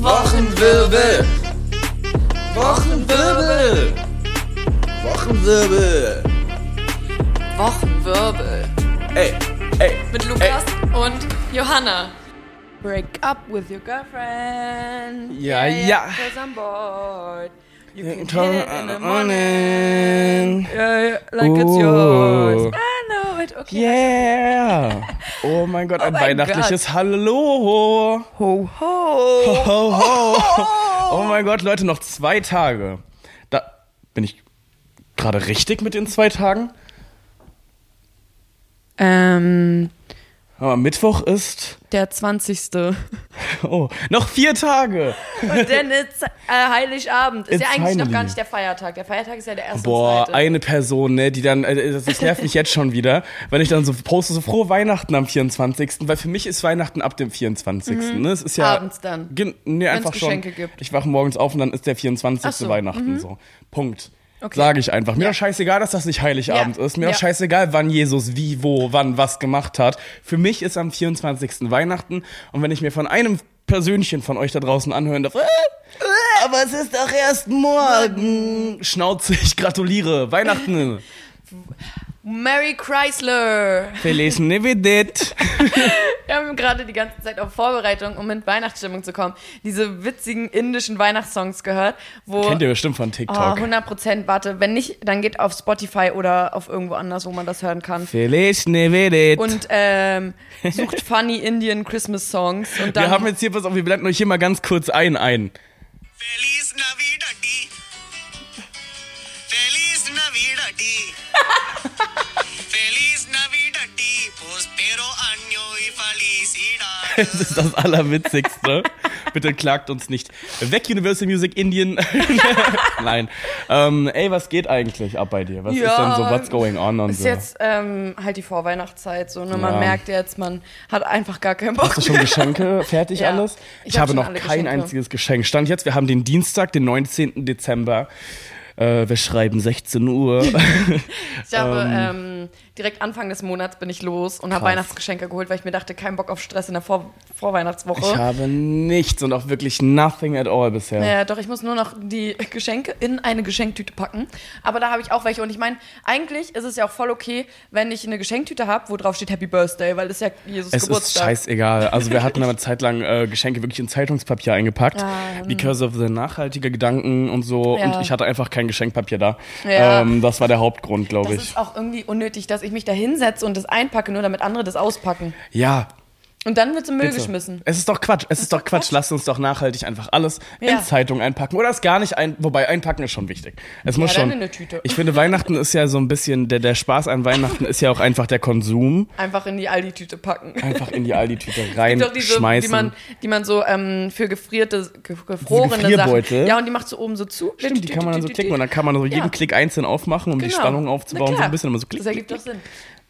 Wochenwirbel. Wochenwirbel. Wochenwirbel. Wochenwirbel. Ey, ey. Mit Lukas und Johanna. Break up with your girlfriend. Ja, ja. Cause I'm bored. You can hit it in the morning. in. Yeah, yeah, like it's Ooh. yours. Okay. Yeah. Oh mein Gott, ein mein weihnachtliches Hallo. Ho, ho. Ho, ho. Oh mein Gott, Leute, noch zwei Tage. Da bin ich gerade richtig mit den zwei Tagen. Ähm, Aber Mittwoch ist. der 20. Oh, noch vier Tage. Und dann ist äh, Heiligabend. Ist It's ja eigentlich noch gar nicht der Feiertag. Der Feiertag ist ja der erste Boah, zweite. eine Person, ne, die dann, äh, das das nervt mich jetzt schon wieder, wenn ich dann so poste, so frohe Weihnachten am 24. Weil für mich ist Weihnachten ab dem 24. Ne? Es ist ja. Mhm. Abends dann. Nee, einfach Geschenke schon. gibt. Ich wache morgens auf und dann ist der 24. Ach so, Weihnachten so. Punkt. Okay. Sage ich einfach. Mir Ja. doch scheißegal, dass das nicht Heiligabend Ja. ist. Mir Ja. doch scheißegal, wann Jesus wie, wo, wann, was gemacht hat. Für mich ist am 24. Weihnachten. Und wenn ich mir von einem Persönchen von euch da draußen anhören darf, äh, aber es ist doch erst morgen. Schnauze, ich gratuliere. Weihnachten. Mary Chrysler. Feliz Navidad. Wir haben gerade die ganze Zeit auf Vorbereitung, um in Weihnachtsstimmung zu kommen, diese witzigen indischen Weihnachtssongs gehört, wo Kennt ihr bestimmt von oh, TikTok. 100 Prozent, warte, wenn nicht, dann geht auf Spotify oder auf irgendwo anders, wo man das hören kann. Feliz Navidad. Und ähm, sucht funny Indian Christmas Songs und dann wir haben jetzt hier, pass auf, wir blenden euch hier mal ganz kurz ein ein. Feliz Navidad. Das ist das Allerwitzigste. Bitte klagt uns nicht. Weg Universal Music Indien. Nein. Ähm, ey, was geht eigentlich ab bei dir? Was ist denn so, what's going on und ist so? jetzt ähm, halt die Vorweihnachtszeit so, ne? Man Ja. merkt jetzt, man hat einfach gar keinen Bock Hast du schon. Geschenke fertig Ja. alles? Ich Ich, hab habe noch kein Geschenke. einziges Geschenk. Stand jetzt, wir haben den Dienstag, den 19. Dezember. Äh, wir schreiben 16 Uhr. Ich habe ähm, direkt Anfang des Monats bin ich los und habe. Weihnachtsgeschenke geholt, weil ich mir dachte, kein Bock auf Stress in der Vor Vorweihnachtswoche. ich habe nichts und auch wirklich nothing at all bisher. Ja, doch, ich muss nur noch die Geschenke in eine Geschenktüte packen. Aber da habe ich auch welche. Und ich meine, eigentlich ist es ja auch voll okay, wenn ich eine Geschenktüte habe, wo drauf steht Happy Birthday, weil das ist ja Jesus Es ist Geburtstag. scheißegal. Also wir hatten eine Zeit lang äh, Geschenke wirklich in Zeitungspapier eingepackt, because of the nachhaltige Gedanken und so. Ja. Und ich hatte einfach kein Geschenkpapier da. Ja. Ähm, das war der Hauptgrund, glaube Das ich. ist auch irgendwie unnötig, dass ich mich da hinsetze und das einpacke, nur damit andere das auspacken. Ja. Und dann wird es im Müll bitte. geschmissen. Es ist doch Quatsch. Es ist, doch Quatsch. Lasst uns doch nachhaltig einfach alles Ja. in Zeitung einpacken. Oder es gar nicht ein. Wobei einpacken ist schon wichtig. Es muss dann schon. Tüte. Ich finde, Weihnachten ist ja so ein bisschen. Der, der Spaß an Weihnachten ist ja auch einfach der Konsum. Einfach in die Aldi-Tüte packen. Einfach in die Aldi-Tüte Doch diese, die reinschmeißen. man, die man so ähm, für gefrierte, ge gefrorene? Sachen. Ja, und die macht so oben so zu. Stimmt, die kann man dann so klicken und dann kann man so jeden Ja. Klick einzeln aufmachen, um die Genau. Spannung aufzubauen. So ein bisschen immer so klick, Das ergibt doch Sinn.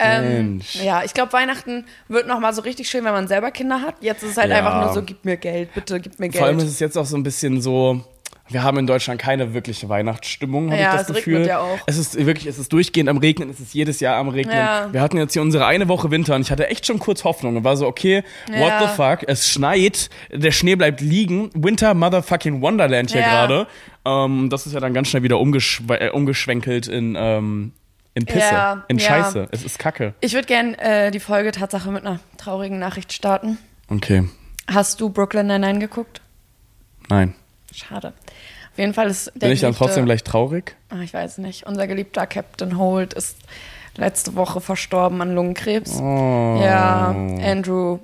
Ähm, Mensch. ja, ich glaube, Weihnachten wird noch mal so richtig schön, wenn man selber Kinder hat. Jetzt ist es halt Ja. einfach nur so, gib mir Geld, bitte, gib mir Geld. Vor allem ist es jetzt auch so ein bisschen so. Wir haben in Deutschland keine wirkliche Weihnachtsstimmung, habe Ja, ich das es Gefühl. ja auch. Es ist wirklich, es ist durchgehend am Regnen, es ist jedes Jahr am Regnen. Ja. Wir hatten jetzt hier unsere eine Woche Winter und ich hatte echt schon kurz Hoffnung und war so, okay, what Ja. the fuck, es schneit, der Schnee bleibt liegen, Winter Motherfucking Wonderland hier Ja. gerade. Ähm, das ist ja dann ganz schnell wieder umgeschw äh, umgeschwenkelt in, ähm, in Pisse, Ja, in ja. Scheiße. Es ist Kacke. ich würde gerne äh, die Folge Tatsache mit einer traurigen Nachricht starten. Okay, Hast du Brooklyn Nine-Nine geguckt? nein. Schade. Auf jeden Fall ist der Bin ich dann geliebte- trotzdem gleich traurig? Ah, ich weiß nicht. Unser geliebter Captain Holt ist letzte Woche verstorben an Lungenkrebs. Oh. Ja, Andrew.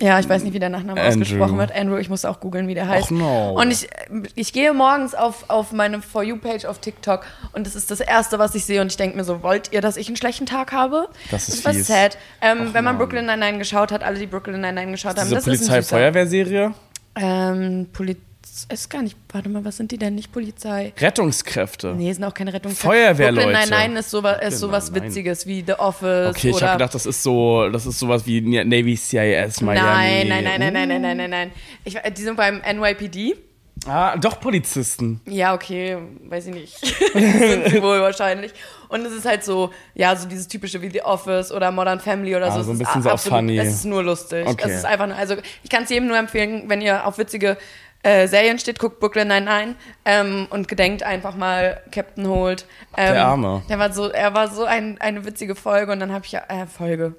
Ja, ich weiß nicht, wie der Nachname Andrew. ausgesprochen wird. Andrew, ich muss auch googeln, wie der heißt. no. Und ich, ich gehe morgens auf, auf meine For You-Page auf TikTok und das ist das Erste, was ich sehe. Und ich denke mir so, wollt ihr, dass ich einen schlechten Tag habe? Das ist war fies. sad. Ähm, Och, wenn man. Brooklyn Nine-Nine geschaut hat, alle, die Brooklyn Nine-Nine geschaut haben, das ist ein süßer. Polizei-Feuerwehrserie? Ähm, Ist gar nicht, warte mal, was sind die denn? Nicht Polizei. Rettungskräfte. Nee, sind auch keine Rettung. Feuerwehrleute. Brooklyn Nine-Nine ist sowas, ist Brooklyn sowas Nine-Nine. Witziges wie The Office Okay, ich habe gedacht, das ist so, das ist sowas wie Navy CIS Miami. nein, nein, nein, nein, nein, nein, nein, nein. Ich, die sind beim NYPD Ah, doch Polizisten. Ja, okay, weiß ich nicht. sind sie wohl wahrscheinlich. Und es ist halt so, ja, so dieses typische wie The Office oder Modern Family oder Ah, so. so ein Es ist bisschen so a- auf funny. Es ist nur lustig. Okay. Es ist einfach also ich kann es jedem nur empfehlen, wenn ihr auf witzige äh, Serien steht, guckt Brooklyn Nine-Nine ähm, und gedenkt einfach mal Captain Holt. Ähm, Der Arme. Der war so, er war so ein, eine witzige Folge und dann habe ich ja, äh, Folge.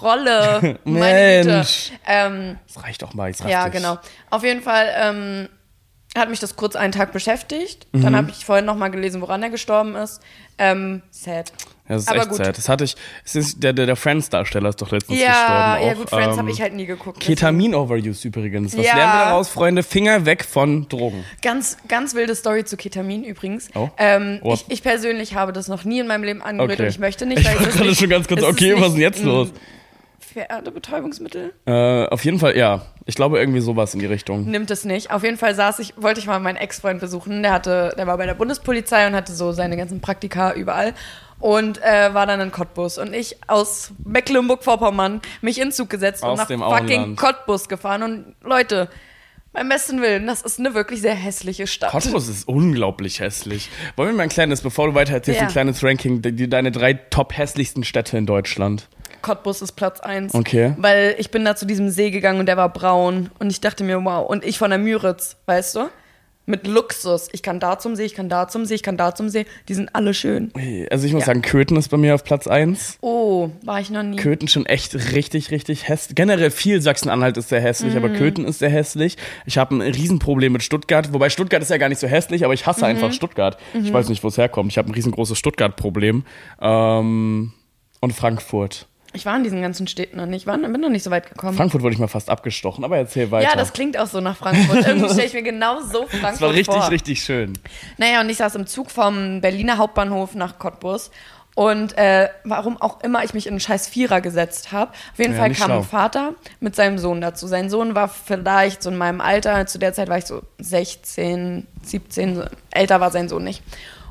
Rolle. Meine Güte. Ähm, Das reicht doch mal. Ich sag ja, genau. Auf jeden Fall ähm, hat mich das kurz einen Tag beschäftigt. Mhm. Dann habe ich vorhin noch mal gelesen, woran er gestorben ist. Ähm, sad. Ja, das ist Aber echt gut. sad. Das hatte ich. Es ist der, der, der Friends-Darsteller ist doch letztens Ja, gestorben. ja auch. gut, Friends Ähm, habe ich halt nie geguckt. Ketamin-Overuse übrigens. Was Ja. lernen wir daraus, Freunde? Finger weg von Drogen. Ganz, ganz wilde Story zu Ketamin übrigens. Oh. Ähm, Oh. ich, ich persönlich habe das noch nie in meinem Leben angerührt Okay. und ich möchte nicht. Ich weil es war gerade schon ganz kurz, okay, was ist denn jetzt ein los? Pferdebetäubungsmittel? Äh, auf jeden Fall, ja. Ich glaube irgendwie sowas in die Richtung. Nimmt es nicht. Auf jeden Fall saß ich, wollte ich mal meinen Ex-Freund besuchen. Der hatte, der war bei der Bundespolizei und hatte so seine ganzen Praktika überall und äh, war dann in Cottbus. Und ich aus Mecklenburg-Vorpommern mich in Zug gesetzt Aus und nach dem fucking Auenland. Cottbus gefahren. Und Leute, beim besten Willen, das ist eine wirklich sehr hässliche Stadt. Cottbus ist unglaublich hässlich. Wollen wir mal ein kleines, bevor du weiter erzählst, Ja. ein kleines Ranking, die, die, deine drei top hässlichsten Städte in Deutschland. Cottbus ist Platz eins. Okay. Weil ich bin da zu diesem See gegangen und der war braun. Und ich dachte mir, wow. Und ich von der Müritz, weißt du? Mit Luxus. Ich kann da zum See, ich kann da zum See, ich kann da zum See. Die sind alle schön. Also ich muss Ja. sagen, Köthen ist bei mir auf Platz 1. Oh, war ich noch nie. Köthen schon echt richtig, richtig hässlich. Generell viel Sachsen-Anhalt ist sehr hässlich, aber Mhm. Köthen ist sehr hässlich. Ich habe ein Riesenproblem mit Stuttgart, wobei Stuttgart ist ja gar nicht so hässlich, aber ich hasse Mhm. einfach Stuttgart. Ich weiß nicht, wo es herkommt. Ich habe ein riesengroßes Stuttgart-Problem. Ähm, und Frankfurt. Ich war in diesen ganzen Städten noch nicht. Ich war, bin noch nicht so weit gekommen. Frankfurt wurde ich mal fast abgestochen, aber erzähl weiter. ja, das klingt auch so nach Frankfurt. Irgendwie stelle ich mir genau so Frankfurt das war richtig, vor. richtig schön. Naja, und ich saß im Zug vom Berliner Hauptbahnhof nach Cottbus. Und äh, warum auch immer ich mich in einen scheiß Vierer gesetzt habe. Auf jeden Ja, Fall kam schlau. ein Vater mit seinem Sohn dazu. Sein Sohn war vielleicht so in meinem Alter. Zu der Zeit war ich so 16, 17. So. Älter war sein Sohn nicht.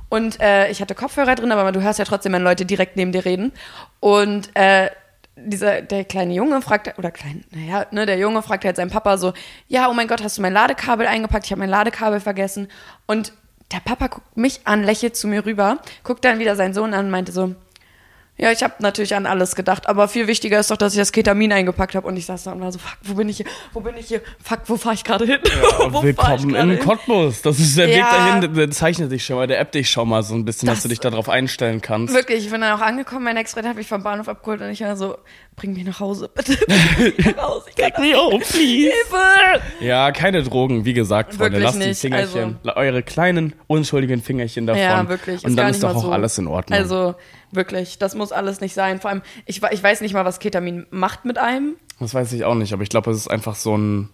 Und äh, ich hatte Kopfhörer drin, aber du hörst ja trotzdem, wenn Leute direkt neben dir reden. Und äh, dieser, der kleine Junge fragt, oder klein, naja, ne, der Junge fragt halt seinen Papa so, ja, oh mein Gott, hast du mein Ladekabel eingepackt? Ich habe mein Ladekabel vergessen. Und der Papa guckt mich an, lächelt zu mir rüber, guckt dann wieder seinen Sohn an und meinte so, ja, ich habe natürlich an alles gedacht, aber viel wichtiger ist doch, dass ich das Ketamin eingepackt habe. Und ich saß da und war so, fuck, wo bin ich hier? Wo bin ich hier? Fuck, wo fahre ich gerade hin? wo fahr ich Willkommen in hin? Cottbus. Das ist der Weg Ja. dahin, der, zeichnet dich schon mal, der App dich schon mal so ein bisschen, dass Das- du dich darauf einstellen kannst. Wirklich, ich bin dann auch angekommen, mein Ex-Freund hat mich vom Bahnhof abgeholt und ich war so, bring mich nach Hause, bitte. Bring mich nach Hause, ich kann me home, please. Hilfe! Ja, keine Drogen, wie gesagt, Freunde. Lasst die Fingerchen, eure kleinen, unschuldigen Fingerchen davon. Ja, wirklich. Und dann ist doch auch so. alles in Ordnung. Also wirklich, das muss alles nicht sein. Vor allem, ich, ich weiß nicht mal, was Ketamin macht mit einem. das weiß ich auch nicht, aber ich glaube, es ist einfach so ein.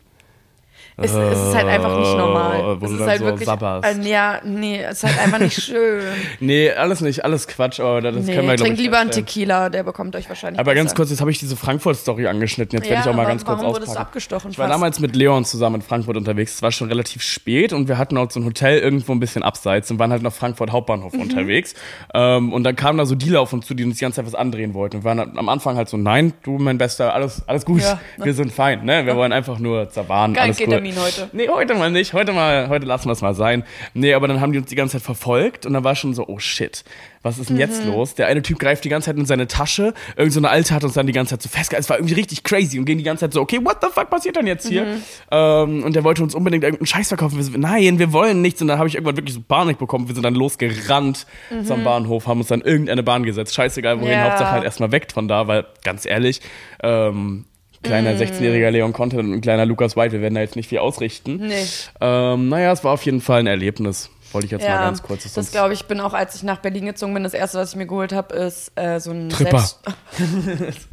Es, es ist halt einfach nicht normal. Äh, wo Es du ist dann halt so wirklich. sabberst. Äh, ja, nee, es ist halt einfach nicht schön. Nee, alles nicht, alles Quatsch, aber das können wir, nee, trinkt lieber einen. Tequila, der bekommt euch wahrscheinlich. Aber ganz besser. kurz, jetzt habe ich diese Frankfurt-Story angeschnitten. Jetzt werde Ja, ich auch mal ganz kurz warum auspacken. abgestochen? Ich war fast? damals mit Leon zusammen in Frankfurt unterwegs. Es war schon relativ spät und wir hatten auch so ein Hotel irgendwo ein bisschen abseits und waren halt nach Frankfurt Hauptbahnhof Mhm. unterwegs. Ähm, und dann kamen da so Dealer auf uns zu, die uns die ganze Zeit was andrehen wollten. Und wir waren am Anfang halt so, nein, du mein Bester, alles, alles gut, Ja, ne? wir sind fein, ne? Wir wollen einfach nur zerwahren, alles gut. Ketamin heute. Nee, heute mal nicht. Heute mal, heute lassen wir es mal sein. Nee, aber dann haben die uns die ganze Zeit verfolgt und dann war schon so, oh shit, was ist denn jetzt Mhm. los? Der eine Typ greift die ganze Zeit in seine Tasche, irgend so eine Alte hat uns dann die ganze Zeit so festgehalten. Es war irgendwie richtig crazy und gehen die ganze Zeit so, okay, what the fuck passiert denn jetzt hier? Mhm. Ähm, und der wollte uns unbedingt irgendeinen Scheiß verkaufen. Wir so, nein, wir wollen nichts. Und dann habe ich irgendwann wirklich so Panik bekommen. Wir sind dann losgerannt zum Bahnhof, haben uns dann irgendeine Bahn gesetzt. Scheißegal, wohin, Mhm. Ja. Hauptsache halt erstmal weg von da, weil ganz ehrlich, ähm, Kleiner 16-jähriger Leon Conte und ein kleiner Lukas White, wir werden da jetzt nicht viel ausrichten. Nee. Ähm, naja, es war auf jeden Fall ein Erlebnis. Wollte ich jetzt mal Ja, ganz kurz. das sonst- glaube ich, bin auch, als ich nach Berlin gezogen bin, das erste, was ich mir geholt habe, ist äh, so ein Tripper. Selbst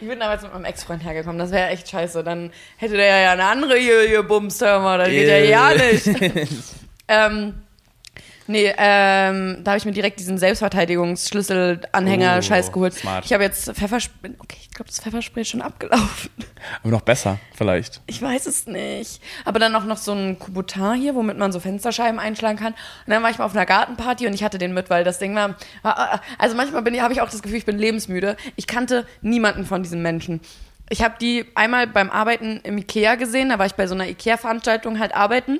Ich bin damals mit meinem Ex-Freund hergekommen, das wäre echt scheiße. Dann hätte der ja eine andere hier, hier Bums, hör mal, das geht ja ja nicht. ähm, nee, ähm, da habe ich mir direkt diesen Selbstverteidigungsschlüssel-Anhänger-Scheiß Oh, geholt. smart. Ich habe jetzt Pfefferspray, okay, ich glaube, das Pfefferspray ist schon abgelaufen. Aber noch besser, vielleicht. Ich weiß es nicht. Aber dann auch noch so ein Kubutin hier, womit man so Fensterscheiben einschlagen kann. Und dann war ich mal auf einer Gartenparty und ich hatte den mit, weil das Ding war. war also manchmal bin ich, habe ich auch das Gefühl, ich bin lebensmüde. Ich kannte niemanden von diesen Menschen. Ich habe die einmal beim Arbeiten im Ikea gesehen, da war ich bei so einer Ikea-Veranstaltung halt arbeiten.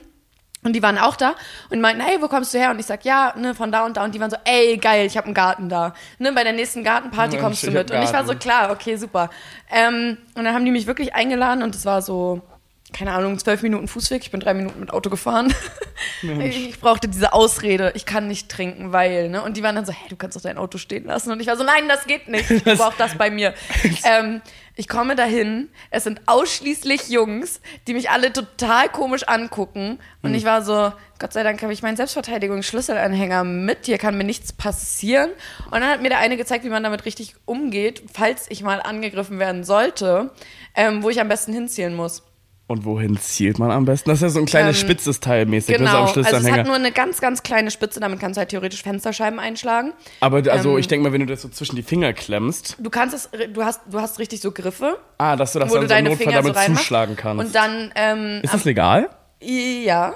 Und die waren auch da und meinten, hey, wo kommst du her? Und ich sag, ja, ne, von da und da. Und die waren so, ey, geil, ich habe einen Garten da. Ne, bei der nächsten Gartenparty kommst du ich mit. hab Und ich war so, klar, okay, super. Ähm, und dann haben die mich wirklich eingeladen und es war so, keine Ahnung, zwölf Minuten Fußweg. Ich bin drei Minuten mit Auto gefahren. ich, ich brauchte diese Ausrede, ich kann nicht trinken, weil, ne? Und die waren dann so, hey, du kannst doch dein Auto stehen lassen. Und ich war so, nein, das geht nicht. Ich brauche das bei mir. ähm, ich komme dahin, es sind ausschließlich Jungs, die mich alle total komisch angucken. Und ich war so, Gott sei Dank habe ich meinen Selbstverteidigungsschlüsselanhänger mit, hier kann mir nichts passieren. Und dann hat mir der eine gezeigt, wie man damit richtig umgeht, falls ich mal angegriffen werden sollte, ähm, wo ich am besten hinzielen muss. Und wohin zielt man am besten? Das ist ja so ein kleines Ähm, spitzes Teil mäßig, ne, so Genau, am also es hat nur eine ganz, ganz kleine Spitze, damit kannst du halt theoretisch Fensterscheiben einschlagen. aber also ähm, ich denke mal, wenn du das so zwischen die Finger klemmst, Du kannst es, du hast, du hast richtig so Griffe, ah, dass du das wo dann du so deine Notfall Finger so damit reinmachst. zuschlagen kannst. Und dann, ähm, ist das legal? ja,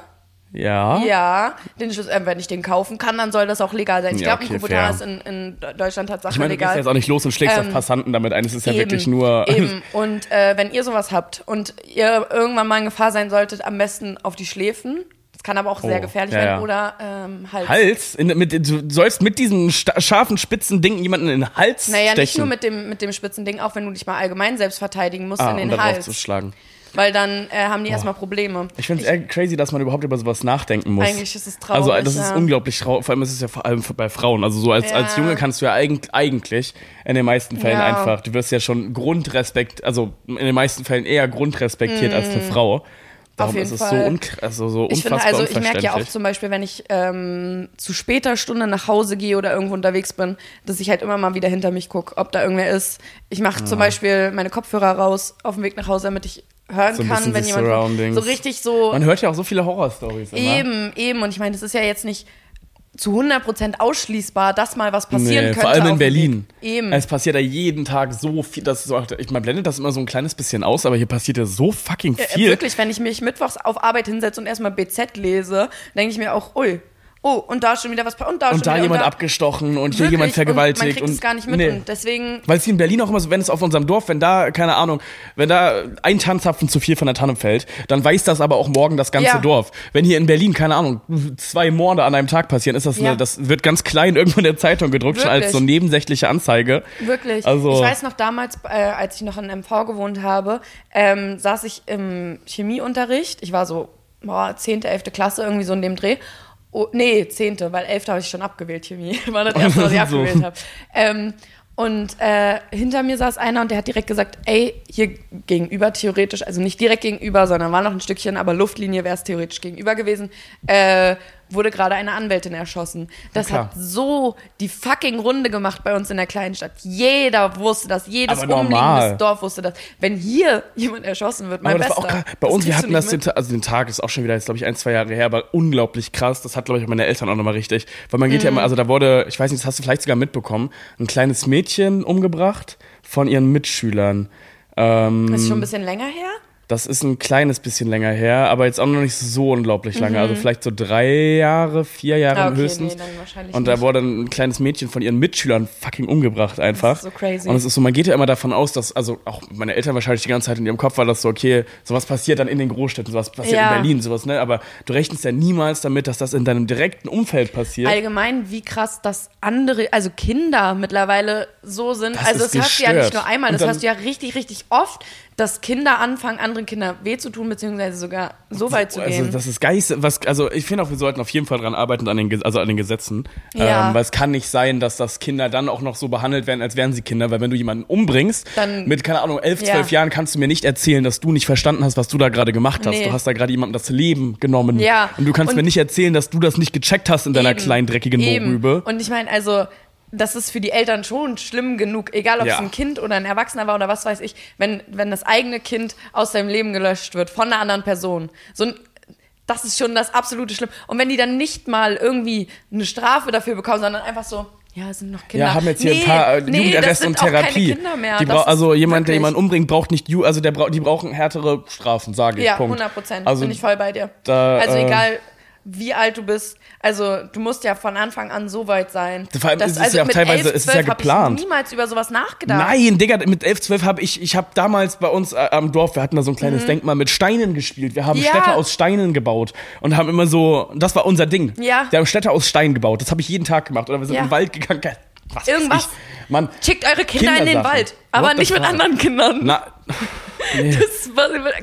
Ja. ja, den Schlüssel, äh, wenn ich den kaufen kann, dann soll das auch legal sein. Ich Ja, glaube, okay, ein Kubotar fair. ist in, in Deutschland Tatsache Ich meine, du gehst legal. jetzt auch nicht los und schlägst Ähm, auf Passanten damit ein. Es ist ja Eben, wirklich nur. Eben. Und äh, wenn ihr sowas habt und ihr irgendwann mal in Gefahr sein solltet, am besten auf die Schläfen. Das kann aber auch sehr Oh, gefährlich ja, werden. ja. Oder ähm, Hals. Hals? In, mit, du sollst mit diesem sta- scharfen, spitzen Ding jemanden in den Hals Naja, stechen. nicht nur mit dem, mit dem spitzen Ding, auch wenn du dich mal allgemein selbst verteidigen musst ah, in und den da drauf Hals. zu schlagen. Weil dann äh, haben die erstmal Probleme. Ich finde es eher crazy, dass man überhaupt über sowas nachdenken muss. Eigentlich ist es traurig, Also das ist ja. unglaublich traurig. Vor allem ist es ja vor allem bei Frauen. Also so als, Ja. als Junge kannst du ja eigentlich, eigentlich in den meisten Fällen Ja. einfach, du wirst ja schon Grundrespekt, also in den meisten Fällen eher grundrespektiert als eine Frau. Darum Mm. jeden ist es Fall. so, also so Ich finde, unfassbar also ich merke ja auch zum Beispiel, wenn ich ähm, zu später Stunde nach Hause gehe oder irgendwo unterwegs bin, dass ich halt immer mal wieder hinter mich gucke, ob da irgendwer ist. Ich mache zum Beispiel meine Kopfhörer raus auf dem Weg nach Hause, damit ich hören So kann, wenn jemand so richtig so Man hört ja auch so viele Horrorstories eben, eben. Und ich meine, das ist ja jetzt nicht zu 100% ausschließbar, dass mal was passieren Nee, könnte. vor allem in Berlin. Eben. Es passiert ja jeden Tag so viel. Das so, ich meine, blendet das immer so ein kleines bisschen aus, aber hier passiert ja so fucking viel. Wirklich, wenn ich mich mittwochs auf Arbeit hinsetze und erstmal BZ lese, denke ich mir auch, ui, oh, und da ist schon wieder was, und da ist und schon da wieder, jemand und da, abgestochen und hier Wirklich, jemand Und vergewaltigt. man kriegt es gar nicht mit nee. und deswegen Weil es hier in Berlin auch immer so, wenn es auf unserem Dorf, wenn da, keine Ahnung, wenn da ein Tannenzapfen zu viel von der Tanne fällt, dann weiß das aber auch morgen das ganze Ja. Dorf. Wenn hier in Berlin, keine Ahnung, zwei Morde an einem Tag passieren, ist das Ja. eine, das wird ganz klein irgendwo in der Zeitung gedruckt, schon als Wirklich. so nebensächliche Anzeige. Wirklich. Also- ich weiß noch damals, äh, als ich noch in MV gewohnt habe, ähm, saß ich im Chemieunterricht. Ich war so boah, 10., 11. Klasse, irgendwie so in dem Dreh. Oh, nee, 10., weil 11. habe ich schon abgewählt, Chemie. War das erste, was ich So. abgewählt habe. Ähm, und äh, hinter mir saß einer und der hat direkt gesagt, ey, hier gegenüber theoretisch, also nicht direkt gegenüber, sondern war noch ein Stückchen, aber Luftlinie wäre es theoretisch gegenüber gewesen, äh, wurde gerade eine Anwältin erschossen. Das hat so die fucking Runde gemacht bei uns in der kleinen Stadt. Jeder wusste das, jedes umliegendes Dorf wusste das. Wenn hier jemand erschossen wird, mein Aber Bester. auch. Bei uns, wir hatten das, den, also den Tag ist auch schon wieder jetzt, glaube ich, ein, zwei Jahre her, aber unglaublich krass. Das hat, glaube ich, auch meine Eltern auch nochmal richtig. Weil man geht Mhm. ja immer, also da wurde, ich weiß nicht, das hast du vielleicht sogar mitbekommen, ein kleines Mädchen umgebracht von ihren Mitschülern. Ähm, Das ist schon ein bisschen länger her. Das ist ein kleines bisschen länger her, aber jetzt auch noch nicht so unglaublich lange. Also vielleicht so drei Jahre, vier Jahre Mhm. Ah, okay, höchstens. nee, und da nicht. wurde ein kleines Mädchen von ihren Mitschülern fucking umgebracht einfach. Das ist so crazy. Und es ist so, man geht ja immer davon aus, dass, also auch meine Eltern wahrscheinlich die ganze Zeit in ihrem Kopf war das so, okay, sowas passiert dann in den Großstädten, sowas passiert Ja. in Berlin, sowas, ne? Aber du rechnest ja niemals damit, dass das in deinem direkten Umfeld passiert. Allgemein, wie krass, dass andere, also Kinder mittlerweile so sind. Das also das hast du ja nicht nur einmal, das hast du ja richtig, richtig oft, dass Kinder anfangen, anderen Kindern weh zu tun, beziehungsweise sogar so weit zu Also gehen. das ist geist, was also ich finde auch wir sollten auf jeden Fall dran arbeiten an den also an den Gesetzen, Ja. ähm, weil es kann nicht sein, dass das Kinder dann auch noch so behandelt werden, als wären sie Kinder, weil wenn du jemanden umbringst, Dann- mit keine Ahnung elf, Ja. zwölf Jahren kannst du mir nicht erzählen, dass du nicht verstanden hast, was du da gerade gemacht hast. Nee. Du hast da gerade jemandem das Leben genommen Ja. und du kannst Und- mir nicht erzählen, dass du das nicht gecheckt hast in deiner Eben. kleinen dreckigen Eben. Mohrrübe. Und ich meine, also, das ist für die Eltern schon schlimm genug, egal ob Ja. es ein Kind oder ein Erwachsener war oder was weiß ich, wenn, wenn das eigene Kind aus seinem Leben gelöscht wird von einer anderen Person. So ein, das ist schon das absolute Schlimm. Und wenn die dann nicht mal irgendwie eine Strafe dafür bekommen, sondern einfach so, ja, es sind noch Kinder. Ja, haben jetzt hier Nee, ein paar äh, nee, das Jugendarrest sind und auch keine Therapie. Kinder mehr. Die Das brau- ist also jemand, der wirklich- jemanden umbringt, braucht nicht Ju, also der bra die brauchen härtere Strafen, sage ich. Ja, Punkt. 100 Prozent. Also Bin ich voll bei dir. da, also äh, egal, wie alt du bist. Also du musst ja von Anfang an so weit sein. Vor allem dass- ist es ja auch teilweise- es ist ja 12 hab geplant. Ich niemals über sowas nachgedacht. Nein, Digga, mit 11, 12 habe ich, ich habe damals bei uns äh, am Dorf, wir hatten da so ein kleines Denkmal mit Steinen gespielt. Wir haben Mhm. Ja. Städte aus Steinen gebaut und haben immer so, das war unser Ding. Ja. Wir haben Städte aus Stein gebaut. Das habe ich jeden Tag gemacht. Oder wir sind Ja. in den Wald gegangen. Was Irgendwas. Mann, Schickt eure Kinder in den. Wald, aber nicht mit anderen Kindern. na, Das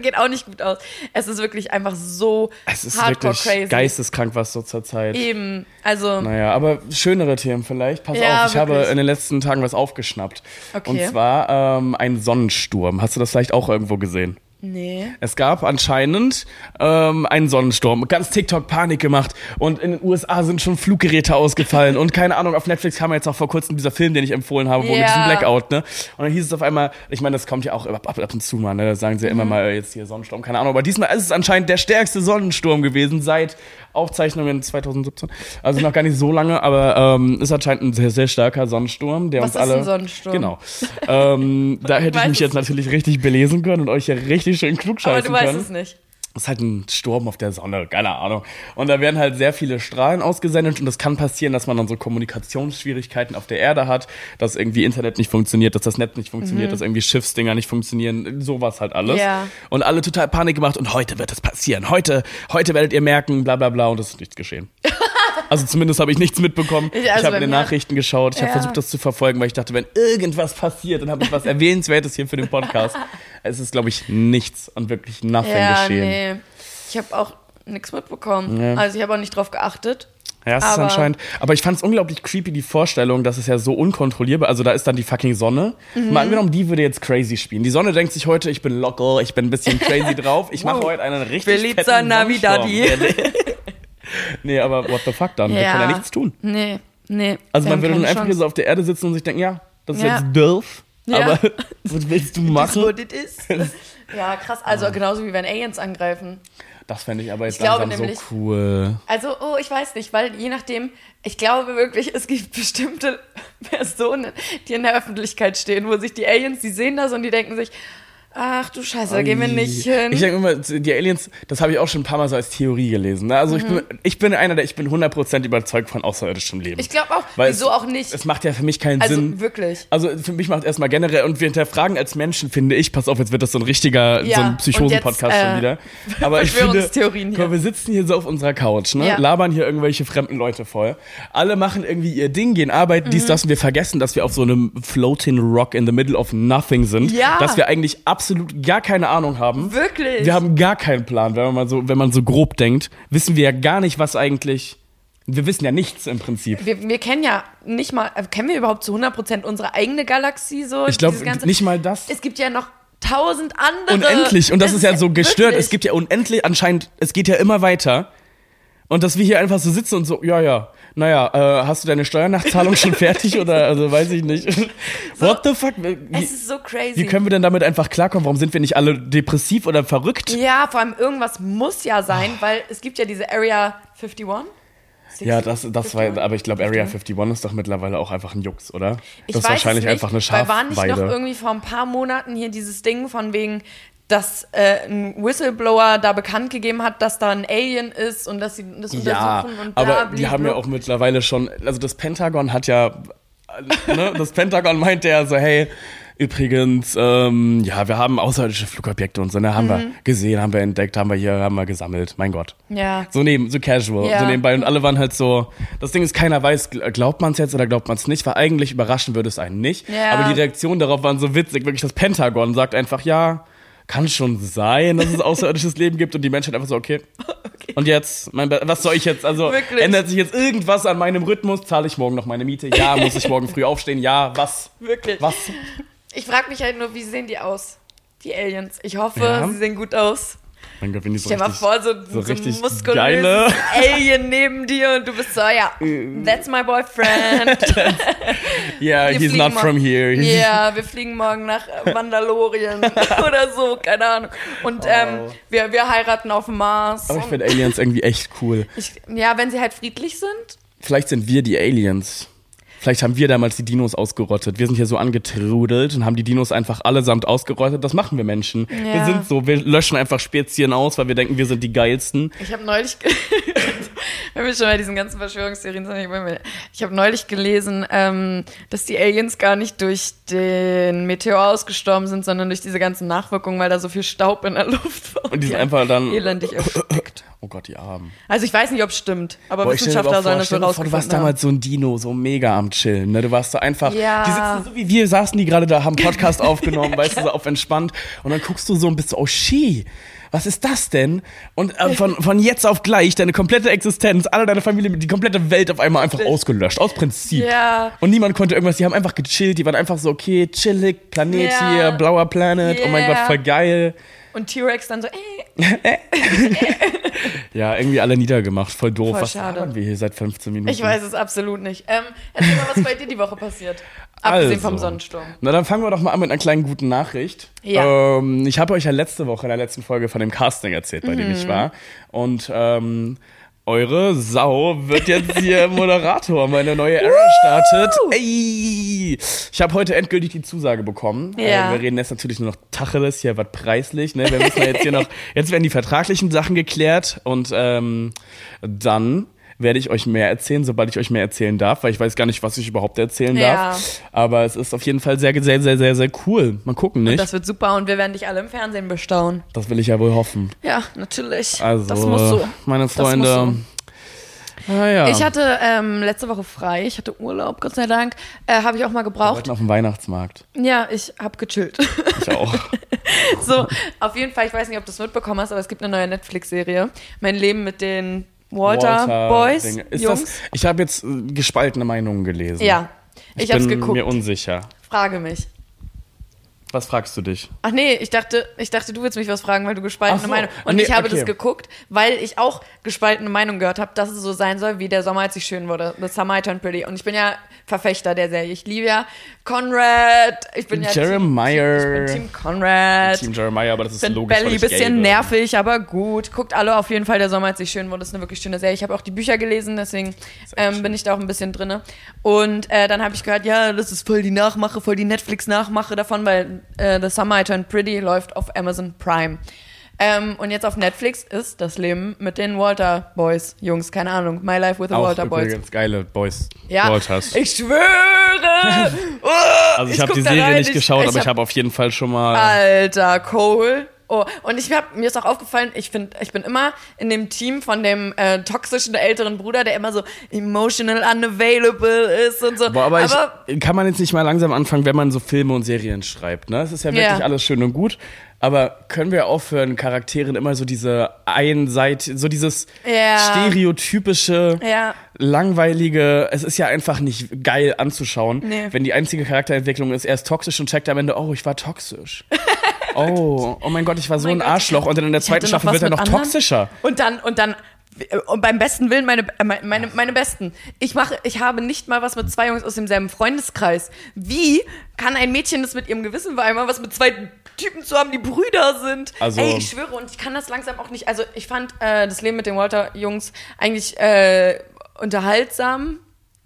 geht auch nicht gut aus. Es ist wirklich einfach so es ist hardcore wirklich crazy. geisteskrank, was so zur Zeit. Eben, also Naja, aber schönere Themen vielleicht. Pass Ja, auf, ich habe wirklich. in den letzten Tagen was aufgeschnappt. Okay. Und zwar ähm, ein Sonnensturm. Hast du das vielleicht auch irgendwo gesehen? Nee. Es gab anscheinend ähm, einen Sonnensturm. Ganz TikTok Panik gemacht. Und in den USA sind schon Fluggeräte ausgefallen. und keine Ahnung, auf Netflix kam jetzt auch vor kurzem dieser Film, den ich empfohlen habe, wo mit Ja. diesem Blackout, ne? Und dann hieß es auf einmal, ich meine, das kommt ja auch ab, ab, ab und zu mal, ne? Da sagen sie ja immer Mhm. mal jetzt hier Sonnensturm, keine Ahnung. Aber diesmal ist es anscheinend der stärkste Sonnensturm gewesen seit Aufzeichnungen 2017. Also noch gar nicht so lange, aber ähm, ist anscheinend ein sehr, sehr starker Sonnensturm, der Was uns ist alle. ein Sonnensturm? Genau. ähm, da hätte ich mich jetzt natürlich richtig belesen können und euch hier richtig schön Aber klugscheißen du weißt können. es nicht. Das ist halt ein Sturm auf der Sonne, keine Ahnung. Und da werden halt sehr viele Strahlen ausgesendet und es kann passieren, dass man dann so Kommunikationsschwierigkeiten auf der Erde hat, dass irgendwie Internet nicht funktioniert, dass das Netz nicht funktioniert, dass irgendwie Schiffsdinger nicht funktionieren, sowas halt alles. Mhm. Ja. Und alle total Panik gemacht und heute wird es passieren. Heute, heute werdet ihr merken, bla bla bla und es ist nichts geschehen. Also zumindest habe ich nichts mitbekommen. Ich- Ich, also habe bei in den Nachrichten geschaut, ich habe Ja. versucht, das zu verfolgen, weil ich dachte, wenn irgendwas passiert, dann habe ich was Erwähnenswertes hier für den Podcast. es ist, glaube ich, nichts und wirklich nothing Ja, geschehen. nee. Ich habe auch nichts mitbekommen. Ja. Also ich habe auch nicht drauf geachtet. Ja, es ist Aber- anscheinend. Aber ich fand es unglaublich creepy, die Vorstellung, dass es ja so unkontrollierbar Also da ist dann die fucking Sonne. Mhm. Mal angenommen, die würde jetzt crazy spielen. Die Sonne denkt sich heute, ich bin locker, ich bin ein bisschen crazy drauf. Ich mache heute einen richtig Feliza fetten Navidadi. Nee, aber what the fuck dann? Wir können ja nichts tun. Nee, nee. Also man würde dann einfach hier so auf der Erde sitzen und sich denken, ja, das ist Ja. jetzt doof. Ja. Aber was willst du Das machen? what it is. Ja, krass. Also genauso wie wenn Aliens angreifen. Das fände ich aber jetzt Ich glaube nämlich- so cool. Also, oh, ich weiß nicht, weil je nachdem, ich glaube wirklich, es gibt bestimmte Personen, die in der Öffentlichkeit stehen, wo sich die Aliens, die sehen das und die denken sich, ach du Scheiße, da gehen wir nicht hin. Ich denke immer, die Aliens, das habe ich auch schon ein paar Mal so als Theorie gelesen. ne? Also ich, bin, ich bin einer, der ich bin 100% überzeugt von außerirdischem Leben. Mhm. Ich glaube auch, Weil wieso es, auch nicht. Es macht ja für mich keinen Also Sinn. wirklich. Also für mich macht erstmal generell, und wir hinterfragen als Menschen, finde ich, pass auf, jetzt wird das so ein richtiger, Ja, so ein Psychosen-Podcast jetzt, schon äh, wieder. Aber ich finde, mal, wir sitzen hier so auf unserer Couch, ne? Ja. labern hier irgendwelche fremden Leute voll. Alle machen irgendwie ihr Ding, gehen arbeiten, Mhm. dies, das, und wir vergessen, dass wir auf so einem floating rock in the middle of nothing sind. Ja. Dass wir eigentlich absolut gar keine Ahnung haben. Wirklich. Wir haben gar keinen Plan, wenn man so, wenn man so grob denkt, wissen wir ja gar nicht, was eigentlich. Wir wissen ja nichts im Prinzip. wir, wir kennen ja nicht mal, äh, kennen wir überhaupt zu 100% unsere eigene Galaxie so? Ich glaube nicht mal das. Es gibt ja noch tausend andere. Unendlich. Und das Es ist ja so gestört. wirklich. Es gibt ja unendlich, anscheinend, es geht ja immer weiter. Und dass wir hier einfach so sitzen und so, ja, ja, naja, äh, hast du deine Steuernachzahlung schon fertig oder, also weiß ich nicht. What the fuck? Wie, Es ist so crazy. wie können wir denn damit einfach klarkommen? Warum sind wir nicht alle depressiv oder verrückt? ja, vor allem irgendwas muss ja sein, weil es gibt ja diese Area 51. Ja, das, das war, 51? aber ich glaube, Area 51 ist doch mittlerweile auch einfach ein Jux, oder? Ich das ist wahrscheinlich nicht, einfach eine Weil war nicht noch Schafweide. irgendwie vor ein paar Monaten hier dieses Ding von wegen, dass äh, ein Whistleblower da bekannt gegeben hat, dass da ein Alien ist und dass sie das Ja, untersuchen und bla, aber die bli, haben ja auch mittlerweile schon, also das Pentagon hat ja, ne, das Pentagon meinte ja so, hey, übrigens, ähm, ja, wir haben außerirdische Flugobjekte und so, ne, haben Mhm. wir gesehen, haben wir entdeckt, haben wir hier, haben wir gesammelt, mein Gott. Ja. So neben, so casual, Ja. so nebenbei und alle waren halt so, das Ding ist, keiner weiß, gl- glaubt man es jetzt oder glaubt man es nicht, weil eigentlich überraschen würde es einen nicht, Ja. aber die Reaktionen darauf waren so witzig, wirklich das Pentagon sagt einfach, ja, kann schon sein, dass es außerirdisches Leben gibt und die Menschheit einfach so, okay. Und jetzt, mein, was soll ich jetzt? Also Wirklich? ändert sich jetzt irgendwas an meinem Rhythmus? Zahle ich morgen noch meine Miete? Ja, muss ich morgen früh aufstehen? Ja, was? Wirklich. Was? Ich frage mich halt nur, wie sehen die aus? Die Aliens. Ich hoffe, Ja. sie sehen gut aus. Gott, wenn die so Stell mal vor, so, so so, richtig ein muskulöses Alien neben dir und du bist so, ja, that's my boyfriend. Yeah, Wir he's not from here. Ja, wir fliegen morgen nach äh, Mandalorien oder so, keine Ahnung. Und ähm, wir, wir heiraten auf dem Mars. Oh. Aber ich finde Aliens irgendwie echt cool. ich, ja, wenn sie halt friedlich sind. Vielleicht sind wir die Aliens. Vielleicht haben wir damals die Dinos ausgerottet. Wir sind hier so angetrudelt und haben die Dinos einfach allesamt ausgerottet. Das machen wir Menschen. Wir Ja. sind so, wir löschen einfach Spezien aus, weil wir denken, wir sind die geilsten. Ich habe neulich, Wenn wir schon bei diesen ganzen Verschwörungstheorien sind, ich, habe neulich gelesen, ähm, dass die Aliens gar nicht durch den Meteor ausgestorben sind, sondern durch diese ganzen Nachwirkungen, weil da so viel Staub in der Luft war. Und die sind einfach dann. elendig erstickt. Oh Gott, die Armen. Also ich weiß nicht, ob es stimmt, aber Boah, Wissenschaftler sollen das dir vor, du warst haben. damals so ein Dino, so mega am Chillen. Ne? Du warst so einfach. Ja. Die sitzen so wie wir, saßen die gerade da, haben Podcast aufgenommen, weißt du, so auf entspannt. Und dann guckst du so und bist so, oh Ski. Was ist das denn? Und äh, von, von jetzt auf gleich deine komplette Existenz, alle deine Familie, die komplette Welt auf einmal einfach ausgelöscht, aus Prinzip. Ja. Und niemand konnte irgendwas, die haben einfach gechillt, die waren einfach so, okay, chillig, Planet Ja. hier, blauer Planet, oh mein. Gott, voll geil. Und T-Rex dann so, äh, Ja, irgendwie alle niedergemacht, voll doof. Voll was schade. labern wir hier seit 15 Minuten? ich weiß es absolut nicht. Ähm, erzähl mal, was bei dir die Woche passiert. Abgesehen Also. vom Sonnensturm. Na, dann fangen wir doch mal an mit einer kleinen guten Nachricht. Ja. Ähm, ich habe euch ja letzte Woche in der letzten Folge von dem Casting erzählt, bei dem Mhm. ich war. Und ähm, eure Sau wird jetzt hier Moderator. Meine neue Era startet. Ey! Ich habe heute endgültig die Zusage bekommen. Ja. Äh, wir reden jetzt natürlich nur noch Tacheles, hier was preislich. Ne? Wir müssen ja jetzt hier noch, jetzt werden die vertraglichen Sachen geklärt und ähm, dann werde ich euch mehr erzählen, sobald ich euch mehr erzählen darf, weil ich weiß gar nicht, was ich überhaupt erzählen Ja. darf. Aber es ist auf jeden Fall sehr, sehr, sehr, sehr, sehr cool. Mal gucken, nicht? Das wird super und wir werden dich alle im Fernsehen bestaunen. Das will ich ja wohl hoffen. Ja, natürlich. Also, das muss so. meine Freunde. Ah, ja. Ich hatte ähm, letzte Woche frei, ich hatte Urlaub, Gott sei Dank. Äh, habe ich auch mal Wir gebraucht. wollten auf dem Weihnachtsmarkt. Ja, ich habe gechillt. Ich auch. so, auf jeden Fall, ich weiß nicht, ob du es mitbekommen hast, aber es gibt eine neue Netflix-Serie. Mein Leben mit den Walter, Boys, Dinge. Ist Jungs. Das, ich habe jetzt äh, gespaltene Meinungen gelesen. ja, ich, Ich, bin geguckt. mir unsicher. Frage mich. Was fragst du dich? Ach nee, ich dachte, ich dachte, du willst mich was fragen, weil du gespaltene so. Meinung. Und nee, ich habe okay. das geguckt, weil ich auch gespaltene Meinung gehört habe, dass es so sein soll, wie der Sommer, als ich schön wurde. The Summer I Turned Pretty. Und ich bin ja Verfechter der Serie. Ich liebe ja Conrad. Ich bin ja Jeremiah. Team, ich bin Team Conrad. Team Jeremiah, aber das ist Bin logisch. Belly, bisschen nervig, aber gut. Guckt alle auf jeden Fall der Sommer, als ich schön wurde. Das ist eine wirklich schöne Serie. Ich habe auch die Bücher gelesen, deswegen ähm, bin ich da auch ein bisschen drinne. Und äh, dann habe ich gehört, ja, das ist voll die Nachmache, voll die Netflix-Nachmache davon, weil äh, The Summer I Turned Pretty läuft auf Amazon Prime. Ähm, und jetzt auf Netflix ist das Leben mit den Walter Boys, Jungs, keine Ahnung. My Life with the Auch Walter Boys. übrigens geile Boys. Ja, Walters. ich schwöre! Oh, also ich, habe guck die Serie rein, nicht geschaut, aber ich hab- habe auf jeden Fall schon mal. Alter, Cole. Oh, und ich hab, mir ist auch aufgefallen, ich finde, ich bin immer in dem Team von dem äh, toxischen älteren Bruder, der immer so emotional unavailable ist und so. Boah, aber, ich, kann man jetzt nicht mal langsam anfangen, wenn man so Filme und Serien schreibt, ne? Es ist ja wirklich Ja. alles schön und gut. Aber können wir aufhören, Charakteren immer so diese Einseite, so dieses Ja. stereotypische, Ja. langweilige, es ist ja einfach nicht geil anzuschauen, Nee. wenn die einzige Charakterentwicklung ist, er ist toxisch und checkt am Ende, oh, ich war toxisch. oh, oh mein Gott, ich war so mein ein Gott. Arschloch und dann in der zweiten Staffel wird er noch anderen. toxischer. Und dann, und dann, und beim besten Willen meine, äh, meine, meine, Besten. Ich mache, ich habe nicht mal was mit zwei Jungs aus demselben Freundeskreis. Wie kann ein Mädchen das mit ihrem Gewissen vereinbaren, was mit zwei Typen zu haben, die Brüder sind? Also- Ey, ich schwöre, und ich kann das langsam auch nicht. Also, ich fand äh, das Leben mit den Walter-Jungs eigentlich äh, unterhaltsam.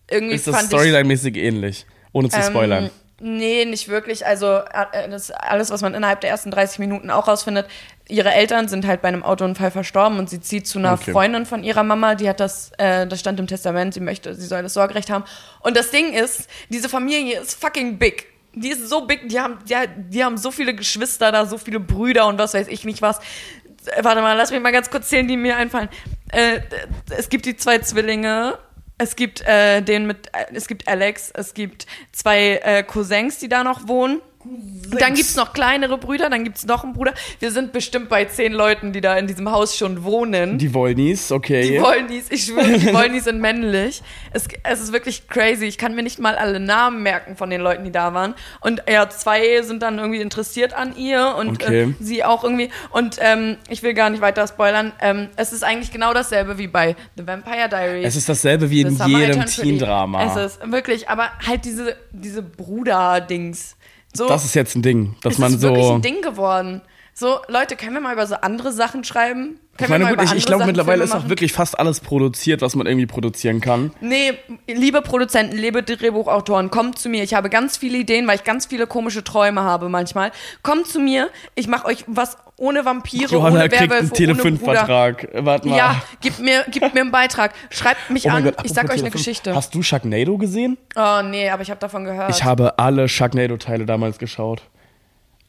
Irgendwie Ist das Storyline-mäßig ähnlich, ohne zu spoilern. ähm, nee, nicht wirklich. Also äh, das ist alles, was man innerhalb der ersten 30 Minuten auch rausfindet. Ihre Eltern sind halt bei einem Autounfall verstorben und sie zieht zu einer Okay. Freundin von ihrer Mama, die hat das, äh, das stand im Testament, sie möchte, sie soll das Sorgerecht haben. Und das Ding ist, diese Familie ist fucking big. Die ist so big, die haben, die, die haben so viele Geschwister da, so viele Brüder und was weiß ich nicht was. Äh, Warte mal, lass mich mal ganz kurz zählen, die mir einfallen. Äh, es gibt die zwei Zwillinge, es gibt äh, den mit, äh, es gibt Alex, es gibt zwei äh, Cousins, die da noch wohnen. Dann gibt's noch kleinere Brüder, dann gibt's noch einen Bruder. Wir sind bestimmt bei zehn Leuten, die da in diesem Haus schon wohnen. Die Wollnies, okay. Die Wollnies, ich schwöre, die Wollnies sind männlich. Es, es ist wirklich crazy. Ich kann mir nicht mal alle Namen merken von den Leuten, die da waren. Und ja, zwei sind dann irgendwie interessiert an ihr und Okay. äh, sie auch irgendwie. Und ähm, ich will gar nicht weiter spoilern. Ähm, es ist eigentlich genau dasselbe wie bei The Vampire Diaries. Es ist dasselbe wie in jedem. Teen-Drama. Es ist wirklich, aber halt diese, diese Bruder-Dings. So, Das ist jetzt ein Ding, dass man ist wirklich so. ein Ding geworden. So, Leute, können wir mal über so andere Sachen schreiben? Können Ich meine, gut, ich, ich glaube mittlerweile Filme ist auch wirklich fast alles produziert, was man irgendwie produzieren kann. Nee, liebe Produzenten, liebe Drehbuchautoren, kommt zu mir. Ich habe ganz viele Ideen, weil ich ganz viele komische Träume habe manchmal. Kommt zu mir, ich mache euch was ohne Vampire, Johanna ohne kriegt einen Werwölfe, ohne Bruder. Tele5-Vertrag. Warte mal. Ja, gib mir, gib mir einen Beitrag. Schreibt mich Oh an, Gott, ich sag euch eine Tele5. Geschichte. Hast du Sharknado gesehen? Oh nee, aber ich habe davon gehört. Ich habe alle Sharknado-Teile damals geschaut.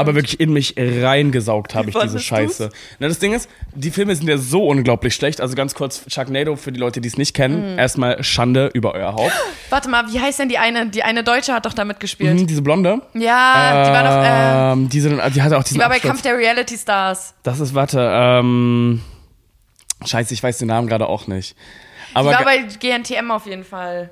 Aber wirklich in mich reingesaugt habe ich diese Scheiße. Na, das Ding ist, die Filme sind ja so unglaublich schlecht. Also ganz kurz, Sharknado, für die Leute, die es nicht kennen, erstmal Schande über euer Haupt. Warte mal, wie heißt denn die eine? Die eine Deutsche hat doch da mitgespielt. Mhm, diese Blonde. Ja, die war doch, äh, Ähm, diese, die hatte auch diesen die war bei Absturz. Kampf der Reality Stars. Das ist, warte, ähm, scheiße, ich weiß den Namen gerade auch nicht. Die Aber war ga- bei GNTM auf jeden Fall.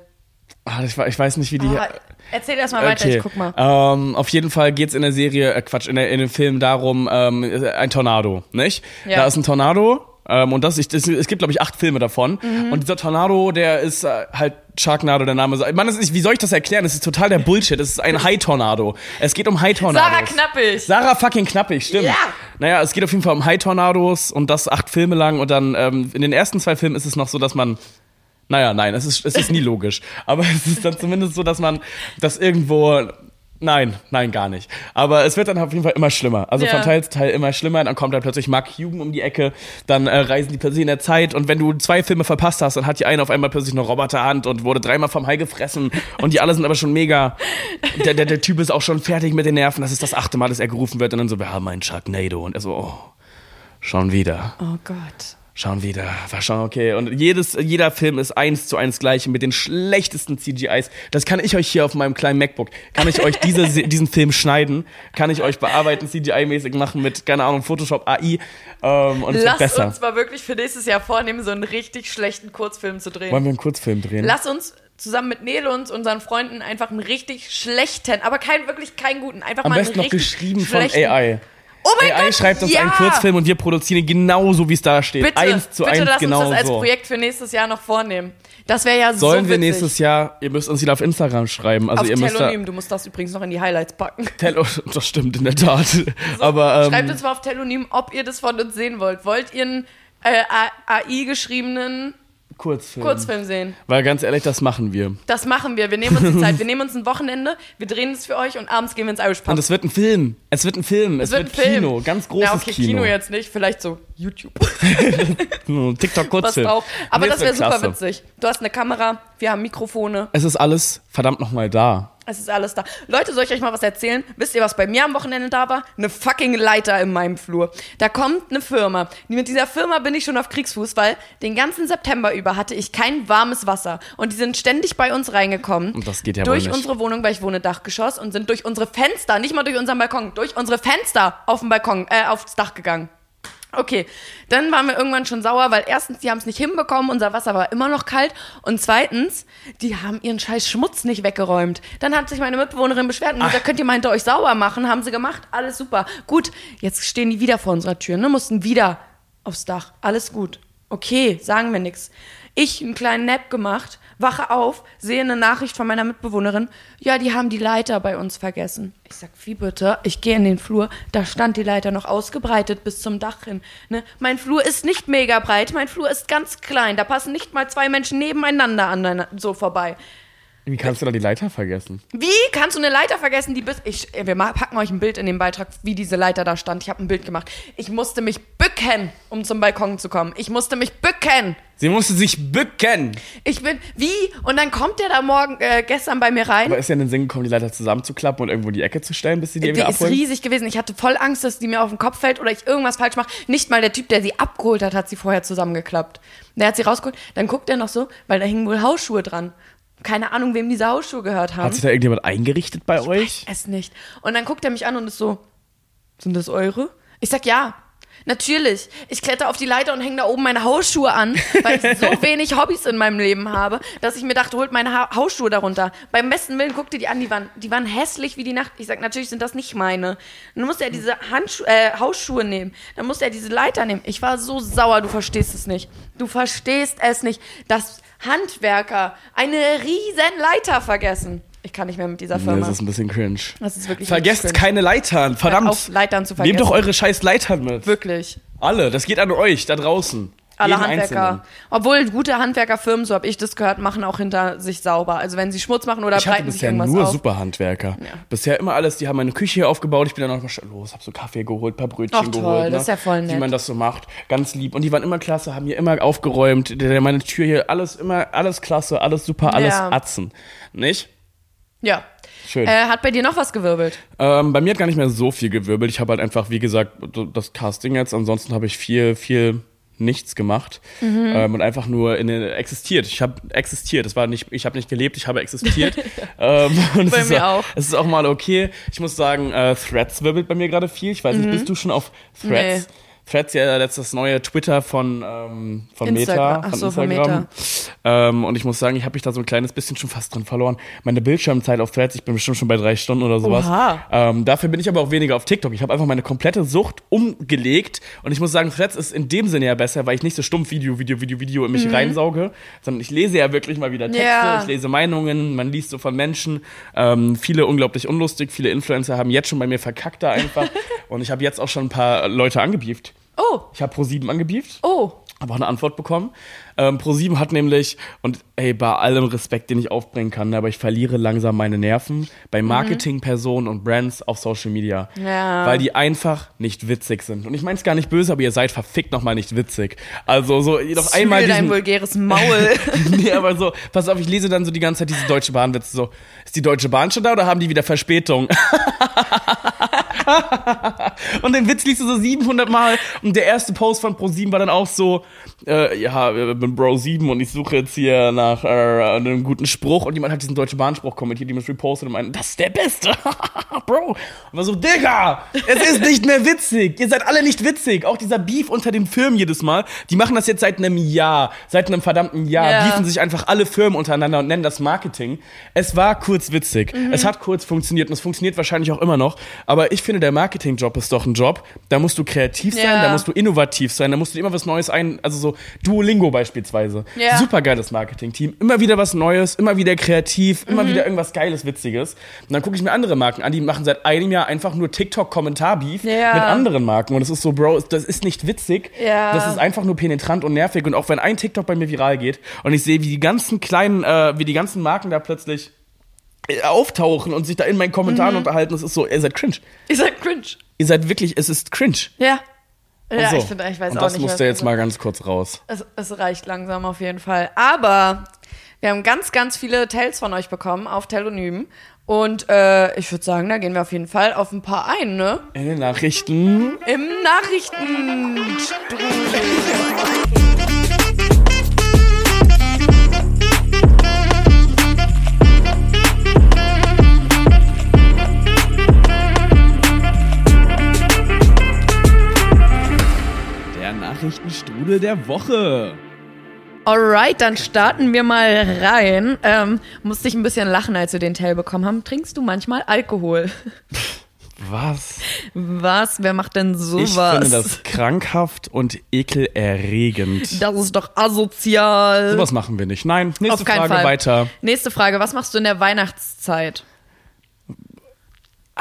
ah, ich weiß nicht, wie die... Ah, erzähl erst mal weiter, Okay. ich guck mal. Ähm, auf jeden Fall geht's in der Serie, äh, Quatsch, in, der, in dem Film darum, ähm, ein Tornado, nicht? Ja. Da ist ein Tornado. Ähm, und das, ich, das, es gibt, glaube ich, acht Filme davon. Mhm. Und dieser Tornado, der ist äh, halt Sharknado, der Name. Mann, das ist, wie soll ich das erklären? Das ist total der Bullshit. Es ist ein High-Tornado. Es geht um High-Tornados. Sarah Knappig. Sarah fucking Knappig, stimmt. Ja. Naja, es geht auf jeden Fall um High-Tornados und das acht Filme lang. Und dann ähm, in den ersten zwei Filmen ist es noch so, dass man. Naja, nein, es ist, es ist nie logisch. Aber es ist dann zumindest so, dass man das irgendwo. Nein, nein, gar nicht. Aber es wird dann auf jeden Fall immer schlimmer. Also Ja. von Teil zu Teil immer schlimmer. Dann kommt dann plötzlich Mark Hugen um die Ecke. Dann äh, reisen die plötzlich in der Zeit. Und wenn du zwei Filme verpasst hast, dann hat die eine auf einmal plötzlich eine Roboterhand und wurde dreimal vom Hai gefressen. Und die alle sind aber schon mega. Der, der, der Typ ist auch schon fertig mit den Nerven. Das ist das achte Mal, dass er gerufen wird. Und dann so, wir haben einen Sharknado. Und er so, oh, schon wieder. Oh Gott. Schon wieder, war schon okay. Und jedes, jeder Film ist eins zu eins gleich mit den schlechtesten CGIs. Das kann ich euch hier auf meinem kleinen MacBook, kann ich euch diese, diesen Film schneiden, kann ich euch bearbeiten, CGI-mäßig machen mit, keine Ahnung, Photoshop AI. Ähm, und Lass besser. uns mal wirklich für nächstes Jahr vornehmen, so einen richtig schlechten Kurzfilm zu drehen. Wollen wir einen Kurzfilm drehen? Lass uns zusammen mit Nele und unseren Freunden einfach einen richtig schlechten, aber kein wirklich keinen guten, einfach Am mal besten einen noch geschrieben von. AI. Oh mein AI Gott, schreibt uns ja! einen Kurzfilm und wir produzieren ihn genauso, wie es da steht. Bitte, eins zu bitte eins lass genau uns das als so. Projekt für nächstes Jahr noch vornehmen. Das wäre ja so Sollen wir witzig. nächstes Jahr, ihr müsst uns wieder auf Instagram schreiben. Also auf ihr müsst da, Telonym, du musst das übrigens noch in die Highlights packen. Tello, das stimmt in der Tat. Aber ähm, Schreibt uns mal auf Telonym, ob ihr das von uns sehen wollt. Wollt ihr einen äh, AI geschriebenen Kurzfilm. Kurzfilm sehen? Weil ganz ehrlich, das machen wir. Das machen wir. Wir nehmen uns die Zeit. Wir nehmen uns ein Wochenende, wir drehen es für euch und abends gehen wir ins Irish Pub. Und es wird ein Film. Es wird ein Film. Es, wird, ein Film. Kino. Ganz großes Ja, okay, Kino. jetzt nicht, vielleicht so YouTube. TikTok Was Kurzfilm. drauf. Aber Nee, das es wäre wird super witzig. Du hast eine Kamera, wir haben Mikrofone, Es ist alles verdammt nochmal da. Es ist alles da. Leute, soll ich euch mal was erzählen? Wisst ihr, was bei mir am Wochenende da war? Eine fucking Leiter in meinem Flur. Da kommt eine Firma. Mit dieser Firma bin ich schon auf Kriegsfuß, weil den ganzen September über hatte ich kein warmes Wasser. Und die sind ständig bei uns reingekommen. Und das geht ja Durch unsere Wohnung, weil ich wohne Dachgeschoss, und sind durch unsere Fenster, nicht mal durch unseren Balkon, durch unsere Fenster auf dem Balkon, äh, aufs Dach gegangen. Okay, dann waren wir irgendwann schon sauer, weil erstens, die haben es nicht hinbekommen, unser Wasser war immer noch kalt und zweitens, die haben ihren scheiß Schmutz nicht weggeräumt. Dann hat sich meine Mitbewohnerin beschwert und gesagt, könnt ihr mal hinter euch sauber machen, haben sie gemacht, alles super. Gut, jetzt stehen die wieder vor unserer Tür, ne, mussten wieder aufs Dach, alles gut. Okay, sagen wir nix. Ich einen kleinen Nap gemacht, wache auf, sehe eine Nachricht von meiner Mitbewohnerin. Ja, die haben die Leiter bei uns vergessen. Ich sag, wie bitte? Ich gehe in den Flur, da stand die Leiter noch ausgebreitet bis zum Dach hin. Ne? Mein Flur ist nicht mega breit, mein Flur ist ganz klein. Da passen nicht mal zwei Menschen nebeneinander an so vorbei. Wie kannst du da die Leiter vergessen? Wie kannst du eine Leiter vergessen, die bis ich wir packen euch ein Bild in den Beitrag, wie diese Leiter da stand. Ich habe ein Bild gemacht. Ich musste mich bücken, um zum Balkon zu kommen. Ich musste mich bücken. Sie musste sich bücken. Ich bin wie und dann kommt der da morgen äh, gestern bei mir rein. Aber ist ja in den Sinn gekommen, die Leiter zusammenzuklappen und irgendwo in die Ecke zu stellen, bis sie die Die wieder ist abholen? riesig gewesen. Ich hatte voll Angst, dass die mir auf den Kopf fällt oder ich irgendwas falsch mache. Nicht mal der Typ, der sie abgeholt hat, hat sie vorher zusammengeklappt. Der hat sie rausgeholt. Dann guckt er noch so, weil da hingen wohl Hausschuhe dran. Keine Ahnung, wem diese Hausschuhe gehört haben. Hat sich da irgendjemand eingerichtet bei euch? es nicht. Und dann guckt er mich an und ist so, sind das eure? Ich sag ja. Natürlich. Ich kletter auf die Leiter und hänge da oben meine Hausschuhe an, weil ich so wenig Hobbys in meinem Leben habe, dass ich mir dachte, holt meine ha Hausschuhe darunter. Beim besten Willen guckte die an, die waren, die waren hässlich wie die Nacht. Ich sag, natürlich sind das nicht meine. Dann musste er diese Handschu äh, Hausschuhe nehmen. Dann musste er diese Leiter nehmen. Ich war so sauer, du verstehst es nicht. Du verstehst es nicht, dass Handwerker eine riesen Leiter vergessen. Ich kann nicht mehr mit dieser Nee, Firma. das ist ein bisschen cringe. Das ist wirklich Vergesst cringe. keine Leitern, verdammt. Auf Leitern zu vergessen. Nehmt doch eure scheiß Leitern mit. Wirklich. Alle, das geht an euch, da draußen. Alle Jeden Handwerker. Einzelnen. Obwohl gute Handwerkerfirmen, so habe ich das gehört, machen auch hinter sich sauber. Also wenn sie Schmutz machen oder Ich breiten sich irgendwas nur auf. super Handwerker. Ja. Bisher immer alles, die haben meine Küche hier aufgebaut. Ich bin dann schnell los, hab so Kaffee geholt, paar Brötchen Ach, toll, geholt. ne? das ist ja voll Wie nett. man das so macht. Ganz lieb. Und die waren immer klasse, haben hier immer aufgeräumt. Meine Tür hier, alles immer, alles klasse, alles super, alles Ja. Atzen. Nicht? Ja. Schön. Äh, hat bei dir noch was gewirbelt? Ähm, bei mir hat gar nicht mehr so viel gewirbelt. Ich habe halt einfach, wie gesagt, das Casting jetzt. Ansonsten habe ich viel, viel nichts gemacht Mhm. ähm, und einfach nur in existiert. Ich habe existiert. Es war nicht, ich habe nicht gelebt, ich habe existiert. ähm, und Bei ist mir auch, auch. Es ist auch mal okay. Ich muss sagen, äh, Threads wirbelt bei mir gerade viel. Ich weiß nicht, bist du schon auf Threads? Mhm. Nee. Threads ja jetzt das neue Twitter von, ähm, von Instagram. Meta, Ach von so, von Instagram. Ähm, und ich muss sagen, ich habe mich da so ein kleines bisschen schon fast drin verloren. Meine Bildschirmzeit auf Threads, ich bin bestimmt schon bei drei Stunden oder sowas. Ähm, dafür bin ich aber auch weniger auf TikTok. Ich habe einfach meine komplette Sucht umgelegt. Und ich muss sagen, Threads ist in dem Sinne ja besser, weil ich nicht so stumpf Video, Video, Video, Video in mich reinsauge, sondern ich lese ja wirklich mal wieder Texte, Mhm. Ja. ich lese Meinungen, man liest so von Menschen. Ähm, viele unglaublich unlustig, viele Influencer haben jetzt schon bei mir verkackt da einfach. und ich habe jetzt auch schon ein paar Leute angebieft. Oh, Ich habe Pro7 angebieft. oh. Habe auch eine Antwort bekommen. Ähm, Pro7 hat nämlich, und ey, bei allem Respekt, den ich aufbringen kann, ne, aber ich verliere langsam meine Nerven bei Marketingpersonen und Brands auf Social Media. Ja. Weil die einfach nicht witzig sind. Und ich meine es gar nicht böse, aber ihr seid verfickt nochmal nicht witzig. Also so, noch einmal Zügel dein diesen, vulgäres Maul. nee, aber so, pass auf, ich lese dann so die ganze Zeit diese Deutsche Bahnwitze so, ist die Deutsche Bahn schon da oder haben die wieder Verspätung? und den Witz liest du so 700 Mal. Und der erste Post von Pro7 war dann auch so, äh, ja, ich bin Bro7 und ich suche jetzt hier nach äh, einem guten Spruch. Und jemand hat diesen Deutsche Bahnspruch kommentiert, die mir repostet und meinte, das ist der Beste, Bro. Und war so, Digga, es ist nicht mehr witzig, ihr seid alle nicht witzig, auch dieser Beef unter den Firmen jedes Mal, die machen das jetzt seit einem Jahr, seit einem verdammten Jahr, Ja. beefen sich einfach alle Firmen untereinander und nennen das Marketing. Es war kurz witzig, es hat kurz funktioniert und es funktioniert wahrscheinlich auch immer noch, aber ich finde, der Marketingjob ist doch ein Job, da musst du kreativ sein, Ja. da musst du innovativ sein, da musst du immer was Neues ein, also so Duolingo beispielsweise. Ja. Super geiles Marketing-Team, immer wieder was Neues, immer wieder kreativ, immer wieder irgendwas Geiles, Witziges. Und dann gucke ich mir andere Marken an, die machen seit einem Jahr einfach nur TikTok-Kommentar-Beef Ja. mit anderen Marken. Und es ist so, Bro, das ist nicht witzig. Ja. Das ist einfach nur penetrant und nervig. Und auch wenn ein TikTok bei mir viral geht und ich sehe, wie die ganzen kleinen, äh, wie die ganzen Marken da plötzlich auftauchen und sich da in meinen Kommentaren unterhalten, das ist so, ihr seid cringe. Ich sag cringe. Ihr seid wirklich, es ist cringe. Ja. Ja, So. ich finde, ich weiß und auch das nicht. musste was- jetzt mal ganz kurz raus. Es, es reicht langsam auf jeden Fall. Aber wir haben ganz, ganz viele Tells von euch bekommen auf Telonym. Und äh, ich würde sagen, da gehen wir auf jeden Fall auf ein paar ein, ne? In den Nachrichten. Im Nachrichten. Nachrichtenstrudel der Woche. Alright, dann starten wir mal rein. Ähm, musste ich ein bisschen lachen, als wir den Tell bekommen haben. Trinkst du manchmal Alkohol? Was? Was? Wer macht denn Ich sowas? finde das krankhaft und ekelerregend. Das ist doch asozial. Sowas machen wir nicht. Nein, nächste Auf keinen Frage Fall. weiter. Nächste Frage. Was machst du in der Weihnachtszeit?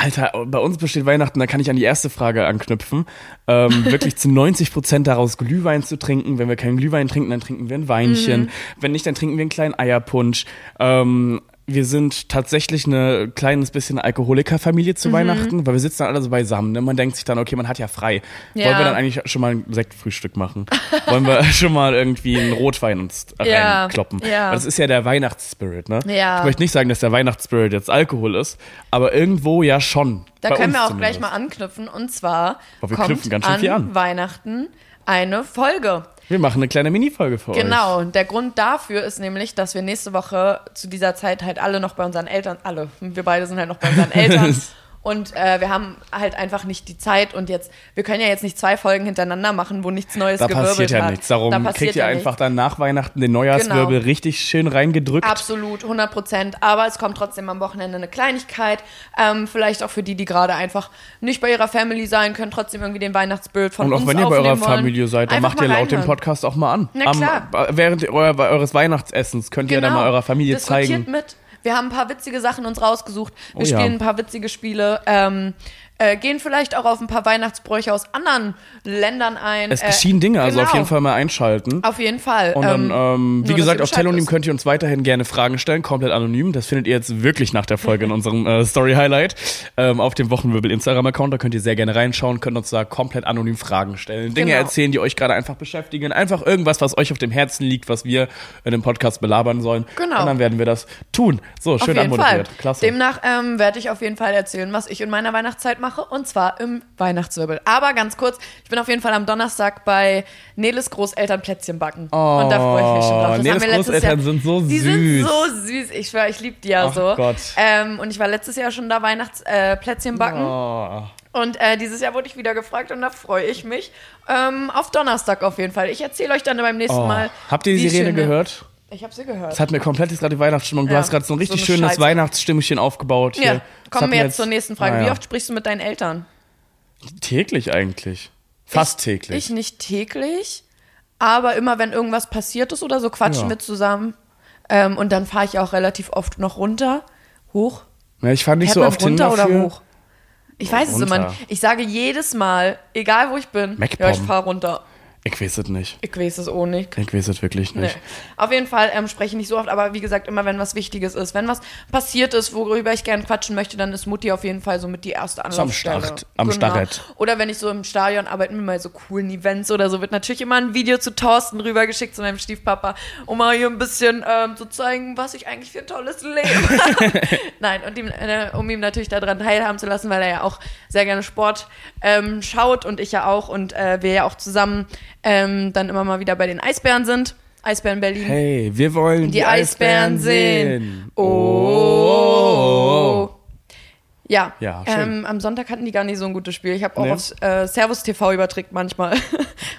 Alter, bei uns besteht Weihnachten, da kann ich an die erste Frage anknüpfen. Ähm, wirklich zu 90 Prozent daraus Glühwein zu trinken. Wenn wir keinen Glühwein trinken, dann trinken wir ein Weinchen. Mhm. Wenn nicht, dann trinken wir einen kleinen Eierpunsch. Ähm, wir sind tatsächlich eine kleines bisschen Alkoholikerfamilie Mhm. zu Weihnachten, weil wir sitzen dann alle so beisammen. Ne? Man denkt sich dann, okay, man hat ja frei. Ja. Wollen wir dann eigentlich schon mal ein Sektfrühstück machen? Wollen wir schon mal irgendwie einen Rotwein uns Ja, reinkloppen? ja. Weil das ist ja der Weihnachtsspirit, ne? Ja. Ich möchte nicht sagen, dass der Weihnachtsspirit jetzt Alkohol ist, aber irgendwo ja schon. Da können wir auch zumindest. gleich mal anknüpfen. Und zwar Boah, wir kommt knüpfen ganz schön an, an. Weihnachten eine Folge. Wir machen eine kleine Mini-Folge für euch. Genau. Der Grund dafür ist nämlich, dass wir nächste Woche zu dieser Zeit halt alle noch bei unseren Eltern, alle, wir beide sind halt noch bei unseren Eltern. Und äh, wir haben halt einfach nicht die Zeit und jetzt, wir können ja jetzt nicht zwei Folgen hintereinander machen, wo nichts Neues Da gewirbelt passiert ja hat. nichts. Darum Da kriegt ihr ja einfach nichts. dann nach Weihnachten den Neujahrswirbel Genau. richtig schön reingedrückt. Absolut, 100 Prozent. Aber es kommt trotzdem am Wochenende eine Kleinigkeit. Ähm, vielleicht auch für die, die gerade einfach nicht bei ihrer Family sein können, trotzdem irgendwie den Weihnachtsbild von Und auch uns wenn ihr bei eurer aufnehmen wollen. Familie seid, dann macht ihr laut den. Podcast auch mal an. Na klar. während euer, eures Weihnachtsessens könnt ihr dann Genau. mal eurer Familie Diskutiert zeigen. mit. Wir haben ein paar witzige Sachen uns rausgesucht. Wir Oh ja. spielen ein paar witzige Spiele. Ähm, äh, gehen vielleicht auch auf ein paar Weihnachtsbräuche aus anderen Ländern ein. Es Äh, geschehen Dinge, also auf genau. jeden Fall mal einschalten. Auf jeden Fall. Und dann, ähm, wie nur, gesagt, auf Telonym könnt ihr uns weiterhin gerne Fragen stellen, komplett anonym. Das findet ihr jetzt wirklich nach der Folge in unserem äh, Story-Highlight ähm, auf dem Wochenwirbel Instagram-Account. Da könnt ihr sehr gerne reinschauen, könnt uns da komplett anonym Fragen stellen, Dinge Genau. erzählen, die euch gerade einfach beschäftigen. Einfach irgendwas, was euch auf dem Herzen liegt, was wir in dem Podcast belabern sollen. Genau. Und dann werden wir das tun. So, schön anmoderiert. Klasse. Demnach ähm, werde ich auf jeden Fall erzählen, was ich in meiner Weihnachtszeit mache und zwar im Weihnachtswirbel. Aber ganz kurz, ich bin auf jeden Fall am Donnerstag bei Neles Großeltern Plätzchen backen. und da freue ich mich schon drauf. Das Neles wir letztes Großeltern Jahr, sind so Die süß. sind so süß. Ich schwöre, ich liebe die ja Ach so. Gott. Ähm, und ich war letztes Jahr schon da Weihnachtsplätzchen äh, backen. Oh. Und äh, dieses Jahr wurde ich wieder gefragt und da freue ich mich. Ähm, auf Donnerstag auf jeden Fall. Ich erzähle euch dann beim nächsten Oh. Mal. Habt ihr die Sirene schön- gehört? Ich habe sie gehört. Das hat mir komplett jetzt gerade die Weihnachtsstimmung. Du Ja, hast gerade so ein so richtig eine schönes Scheiße. Weihnachtsstimmchen aufgebaut. Hier. ja, kommen wir mir jetzt zur nächsten Frage. Ah, Wie ja. oft sprichst du mit deinen Eltern? Täglich eigentlich. Fast Ich täglich. nicht täglich, aber immer wenn irgendwas passiert ist oder so, quatschen wir zusammen. Ähm, und dann fahre ich auch relativ oft noch runter. Hoch. Ja, ich fand nicht Fährt so oft hin runter oder dafür. hoch? Ich weiß es immer Runter. nicht. Ich sage jedes Mal, egal wo ich bin, ja, ich fahre runter. Ich weiß es nicht. Ich weiß es auch nicht. Ich weiß es wirklich Nee. nicht. Auf jeden Fall ähm, spreche ich nicht so oft, aber wie gesagt, immer wenn was Wichtiges ist. Wenn was passiert ist, worüber ich gerne quatschen möchte, dann ist Mutti auf jeden Fall so mit die erste am Anlaufstelle. Genau. Start, am Starrett. Oder wenn ich so im Stadion arbeite mit mal so coolen Events oder so, wird natürlich immer ein Video zu Thorsten rübergeschickt, zu meinem Stiefpapa, um mal hier ein bisschen ähm, zu zeigen, was ich eigentlich für ein tolles Leben habe. Nein, und ihm, äh, um ihm natürlich daran teilhaben zu lassen, weil er ja auch sehr gerne Sport ähm, schaut und ich ja auch und äh, wir ja auch zusammen ähm, dann immer mal wieder bei den Eisbären sind. Eisbären Berlin. Hey, wir wollen die, Die Eisbären sehen. Oh. Ja, Ja, schön. ähm, am Sonntag hatten die gar nicht so ein gutes Spiel. Ich habe auch Nee? aufs äh, Servus TV überträgt manchmal.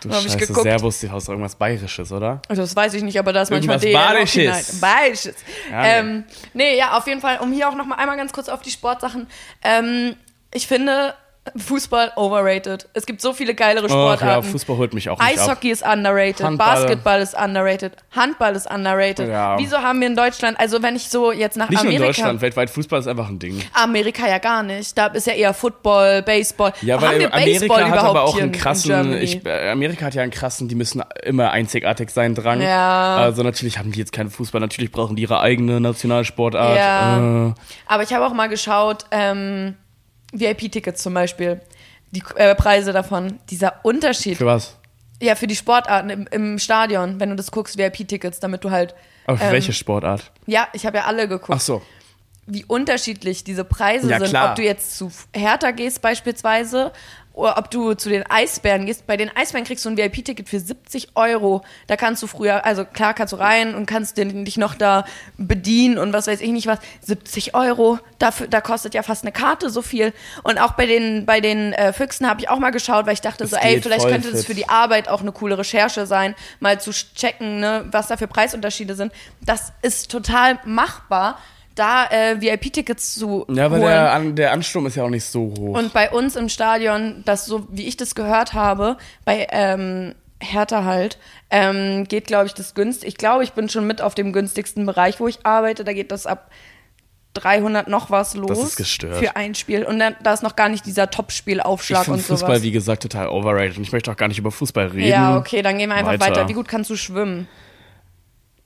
Du hab ich Scheiße, geguckt. Servus, die hast irgendwas Bayerisches, oder? Also das weiß ich nicht, aber da ist manchmal Irgendwas noch Bayerisches. Bayerisches. Ja, nee. ähm, nee, ja, auf jeden Fall, um hier auch noch mal einmal ganz kurz auf die Sportsachen. Ähm, ich finde Fußball overrated. Es gibt so viele geilere Ach Sportarten. ja, Fußball holt mich auch nicht ab. Eishockey ist underrated, Handball. Basketball ist underrated, Handball ist underrated. Ja. Wieso haben wir in Deutschland, also wenn ich so jetzt nach Nicht nur in Amerika... Deutschland, weltweit Fußball ist einfach ein Ding. Amerika ja gar nicht. Da ist ja eher Football, Baseball. Ja, haben weil wir Amerika Baseball hat aber auch einen in- in krassen, ich, äh, Amerika hat ja einen krassen, die müssen immer einzigartig sein Drang. Ja. Also natürlich haben die jetzt keinen Fußball, natürlich brauchen die ihre eigene Nationalsportart. Ja. Äh, Aber ich habe auch mal geschaut, ähm, VIP-Tickets zum Beispiel. Die äh, Preise davon, dieser Unterschied. für was? ja, für die Sportarten im, im Stadion, wenn du das guckst, VIP-Tickets, damit du halt. Aber für ähm, welche Sportart? Ja, ich habe ja alle geguckt. Ach so. wie unterschiedlich diese Preise Ja, sind. klar. Ob du jetzt zu Hertha gehst beispielsweise ob du zu den Eisbären gehst. Bei den Eisbären kriegst du ein VIP-Ticket für 70 Euro. Da kannst du früher, also klar kannst du rein und kannst dich noch da bedienen und was weiß ich nicht was. 70 Euro, dafür, da kostet ja fast eine Karte so viel. Und auch bei den, bei den äh, Füchsen habe ich auch mal geschaut, weil ich dachte Es so, ey, vielleicht könnte das fit. für die Arbeit auch eine coole Recherche sein, mal zu checken, ne, was da für Preisunterschiede sind. Das ist total machbar, da äh, VIP-Tickets zu Ja, weil holen. der, An der Ansturm ist ja auch nicht so hoch. Und bei uns im Stadion, das so wie ich das gehört habe, bei ähm, Hertha halt, ähm, geht, glaube ich, das günstig. Ich glaube, ich bin schon mit auf dem günstigsten Bereich, wo ich arbeite. Da geht das ab 300 noch was los. ist gestört. Für ein Spiel. Und dann, da ist noch gar nicht dieser Top-Spielaufschlag und sowas. Fußball, wie gesagt, total overrated. Und ich möchte auch gar nicht über Fußball reden. ja, okay, dann gehen wir einfach weiter. Weiter. Wie gut kannst du schwimmen?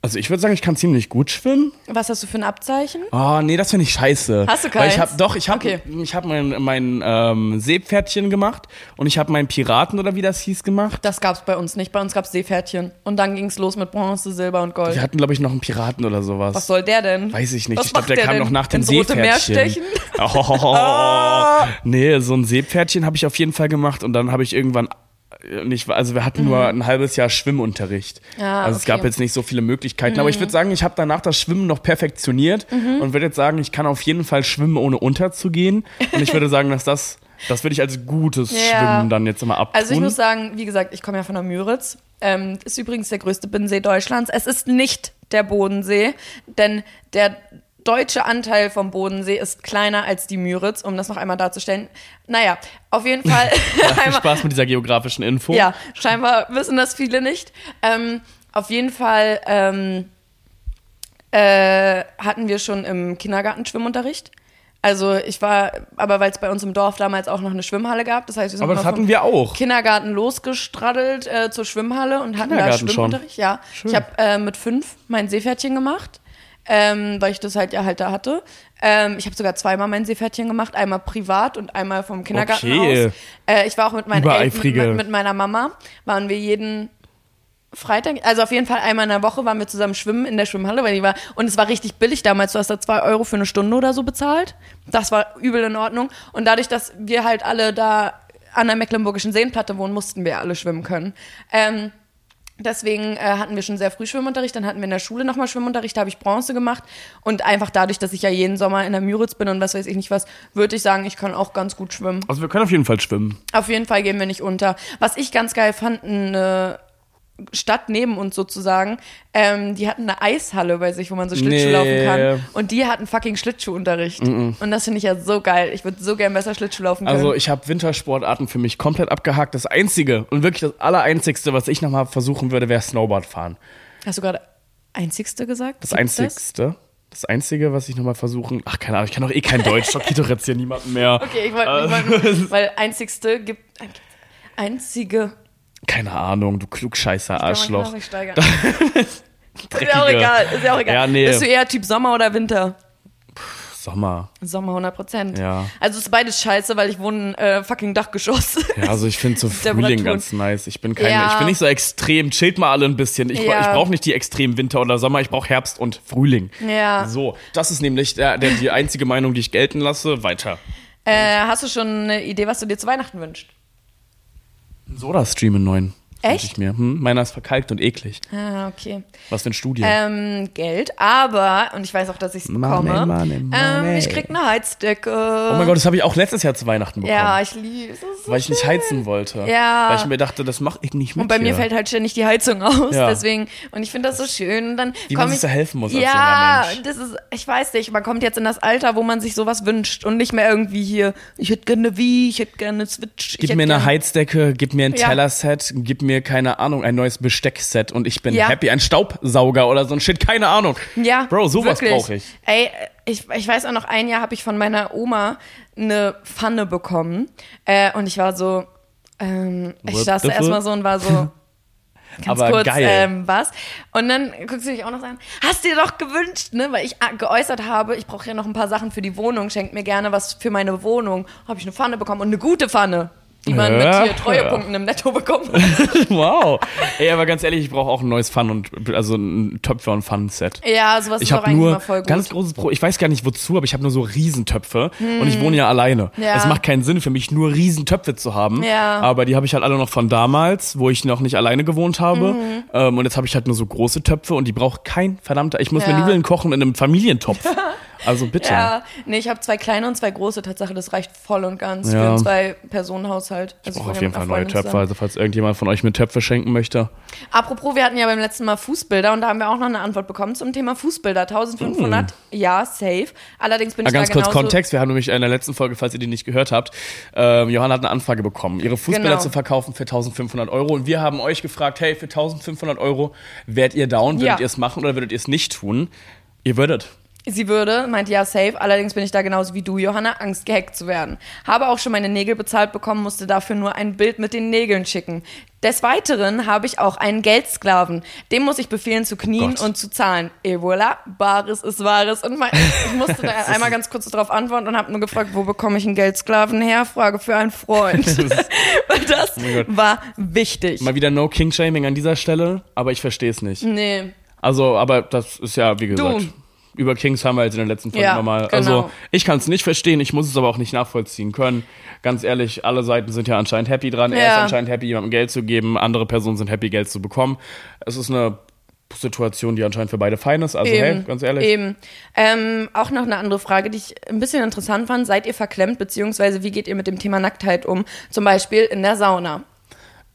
Also ich würde sagen, ich kann ziemlich gut schwimmen. Was hast du für ein Abzeichen? Oh, nee, das finde ich scheiße. Hast du Weil ich keins? hab, doch, ich habe Okay. ich hab mein, mein ähm, Seepferdchen gemacht und ich habe meinen Piraten oder wie das hieß gemacht. Das gab's bei uns nicht. Bei uns gab's Seepferdchen. Und dann ging's los mit Bronze, Silber und Gold. Wir hatten, glaube ich, noch einen Piraten oder sowas. Was soll der denn? Weiß ich nicht. Was ich glaube, macht der, kam noch nach dem Rote Meer Seepferdchen. stechen? Oh, Nee, so ein Seepferdchen habe ich auf jeden Fall gemacht und dann habe ich irgendwann nicht, also wir hatten nur ein halbes Jahr Schwimmunterricht. Mhm. Ah, also es okay. Mhm. gab jetzt nicht so viele Möglichkeiten. Aber ich würde sagen, ich habe danach das Schwimmen noch perfektioniert und würde jetzt sagen, ich kann auf jeden Fall schwimmen, ohne unterzugehen. Und ich würde sagen, dass das, das würde ich als gutes Ja. Schwimmen dann jetzt immer abtun. Also ich muss sagen, wie gesagt, ich komme ja von der Müritz. Ähm, ist übrigens der größte Binnensee Deutschlands. Es ist nicht der Bodensee, denn der deutsche Anteil vom Bodensee ist kleiner als die Müritz, um das noch einmal darzustellen. Naja, auf jeden Fall. ja, viel Spaß mit dieser geografischen Info. ja, scheinbar wissen das viele nicht. Ähm, auf jeden Fall ähm, äh, hatten wir schon im Kindergarten Schwimmunterricht. Also ich war, aber weil es bei uns im Dorf damals auch noch eine Schwimmhalle gab, das heißt, wir sind Aber das hatten wir auch. Kindergarten losgestraddelt äh, zur Schwimmhalle und hatten da Kindergarten schon. Schwimmunterricht. Ja, Schön. ich habe äh, mit fünf mein Seepferdchen gemacht, ähm, weil ich das halt ja halt da hatte. Ähm, ich habe sogar zweimal mein Seepferdchen gemacht, einmal privat und einmal vom Kindergartenhaus. Okay. Äh, ich war auch mit meinen Eltern, mit, mit meiner Mama, waren wir jeden Freitag, also auf jeden Fall einmal in der Woche waren wir zusammen schwimmen in der Schwimmhalle, weil die war, und es war richtig billig damals, du hast da zwei Euro für eine Stunde oder so bezahlt. Das war übel in Ordnung. Und dadurch, dass wir halt alle da an der Mecklenburgischen Seenplatte wohnen, mussten wir alle schwimmen können. Ähm, Deswegen äh, hatten wir schon sehr früh Schwimmunterricht, dann hatten wir in der Schule nochmal Schwimmunterricht, da habe ich Bronze gemacht und einfach dadurch, dass ich ja jeden Sommer in der Müritz bin und was weiß ich nicht was, würde ich sagen, ich kann auch ganz gut schwimmen. Also wir können auf jeden Fall schwimmen. Auf jeden Fall gehen wir nicht unter. Was ich ganz geil fand, eine Stadt neben uns sozusagen, ähm, die hatten eine Eishalle bei sich, wo man so Schlittschuh Nee. laufen kann. Und die hatten fucking Schlittschuhunterricht. Und das finde ich ja so geil. Ich würde so gern besser Schlittschuh laufen können. Also ich habe Wintersportarten für mich komplett abgehakt. Das Einzige und wirklich das Allereinzigste, was ich nochmal versuchen würde, wäre Snowboard fahren. Hast du gerade einzigste gesagt? Das Gibt's Einzigste. Das Einzige, was ich nochmal versuchen. Ach, keine Ahnung, ich kann doch eh kein Deutsch. Schockiert doch jetzt hier niemanden mehr. Okay, ich wollte, Äh. weil einzigste gibt einzige. Keine Ahnung, du klugscheißer Kann Arschloch. kann nicht steigern. ist ja auch egal, ist ja auch egal. Ja, nee. Bist du eher Typ Sommer oder Winter? Sommer. Sommer 100 Prozent. Ja. Also ist beides scheiße, weil ich wohne äh, fucking Dachgeschoss. Ja, also ich finde so Frühling ganz nice. Ich bin kein, Ja. ich bin nicht so extrem. Chillt mal alle ein bisschen. Ich, Ja. ich brauche nicht die extremen Winter oder Sommer. Ich brauche Herbst und Frühling. Ja. So, das ist nämlich der, der, die einzige Meinung, die ich gelten lasse. Weiter. Äh, hast du schon eine Idee, was du dir zu Weihnachten wünschst? Soda-Stream in neuen. Echt? Ich mir. Hm, meiner ist verkalkt und eklig. Ah, okay. Was für ein Studie. Ähm, Geld, aber, und ich weiß auch, dass ich es Money, bekomme, money, Ähm, money. ich krieg eine Heizdecke. oh mein Gott, das habe ich auch letztes Jahr zu Weihnachten bekommen. Ja, ich liebe es. so weil ich nicht heizen wollte. Ja. Weil ich mir dachte, das mache ich nicht mit Und bei mir hier. fällt halt ständig die Heizung aus, Ja. deswegen, und ich finde das so schön. Und dann Wie man sich ich, so helfen muss als Ja, Mensch. das ist, ich weiß nicht, man kommt jetzt in das Alter, wo man sich sowas wünscht und nicht mehr irgendwie hier, ich hätte gerne wie, ich hätte gerne Switch. Gib mir eine Heizdecke, gib mir ein Ja. Tellerset, gib mir, keine Ahnung, ein neues Besteckset und ich bin Ja. happy. Ein Staubsauger oder so ein Shit, keine Ahnung. Ja, Bro, sowas brauche ich. Ey, ich, ich weiß auch noch, ein Jahr habe ich von meiner Oma eine Pfanne bekommen äh, und ich war so, ähm, ich saß da erstmal so und war so, ganz Aber kurz, geil. ähm, was? Und dann guckst du dich auch noch an, hast dir doch gewünscht, ne? Weil ich äh, geäußert habe, ich brauche ja noch ein paar Sachen für die Wohnung, schenkt mir gerne was für meine Wohnung. Habe ich eine Pfanne bekommen und eine gute Pfanne, die man Ja. mit hier Treuepunkten im Netto bekommt. wow. Ey, aber ganz ehrlich, ich brauche auch ein neues Fun und also ein Töpfer und Fun-Set. ja, sowas Ich ist doch eigentlich nur immer voll gut. ganz großes Pro. Ich weiß gar nicht wozu, aber ich habe nur so Riesentöpfe und ich wohne ja alleine. Hm. Ja. Es macht keinen Sinn für mich, nur Riesentöpfe zu haben. Ja. Aber die habe ich halt alle noch von damals, wo ich noch nicht alleine gewohnt habe. Mhm. Ähm, und jetzt habe ich halt nur so große Töpfe und die braucht kein verdammter. Ich muss mir Ja. Nudeln kochen in einem Familientopf. Also bitte. Ja, nee, ich habe zwei kleine und zwei große Tatsache. Das reicht voll und ganz Ja. für einen Zwei-Personen-Haushalt. Also Ich brauche auf jeden Fall neue Töpfe, also falls irgendjemand von euch mir Töpfe schenken möchte. Apropos, wir hatten ja beim letzten Mal Fußbilder und da haben wir auch noch eine Antwort bekommen zum Thema Fußbilder. 1500, ja, safe. Allerdings bin Ah, ich ganz da kurz genauso... Kontext, wir haben nämlich in der letzten Folge, falls ihr die nicht gehört habt, ähm, Johanna hat eine Anfrage bekommen, ihre Fußbilder Genau. zu verkaufen für 1500 Euro und wir haben euch gefragt, hey, für 1500 Euro wärt ihr down, würdet Ja. ihr es machen oder würdet ihr es nicht tun? Ihr würdet. Sie würde, meint ja, safe. Allerdings bin ich da genauso wie du, Johanna, Angst, gehackt zu werden. Habe auch schon meine Nägel bezahlt bekommen, musste dafür nur ein Bild mit den Nägeln schicken. Des Weiteren habe ich auch einen Geldsklaven. Dem muss ich befehlen zu knien Gott. und zu zahlen. Et voilà, Bares ist Wahres. Und mein, ich musste da einmal ganz kurz darauf antworten und habe nur gefragt, wo bekomme ich einen Geldsklaven her? Frage für einen Freund. Weil das Oh Gott. war wichtig. Mal wieder no King-Shaming an dieser Stelle, aber ich verstehe es nicht. Nee. Also, aber das ist ja, wie gesagt, Du. Über Kings haben wir jetzt in der letzten Folge Ja, nochmal. genau. Also, ich kann es nicht verstehen, ich muss es aber auch nicht nachvollziehen können. Ganz ehrlich, alle Seiten sind ja anscheinend happy dran. Er ist Ja. anscheinend happy, jemandem Geld zu geben. Andere Personen sind happy, Geld zu bekommen. Es ist eine Situation, die anscheinend für beide fein ist. Also, hey, ganz ehrlich. Eben. Ähm, auch noch eine andere Frage, die ich ein bisschen interessant fand. Seid ihr verklemmt, beziehungsweise wie geht ihr mit dem Thema Nacktheit um? Zum Beispiel in der Sauna.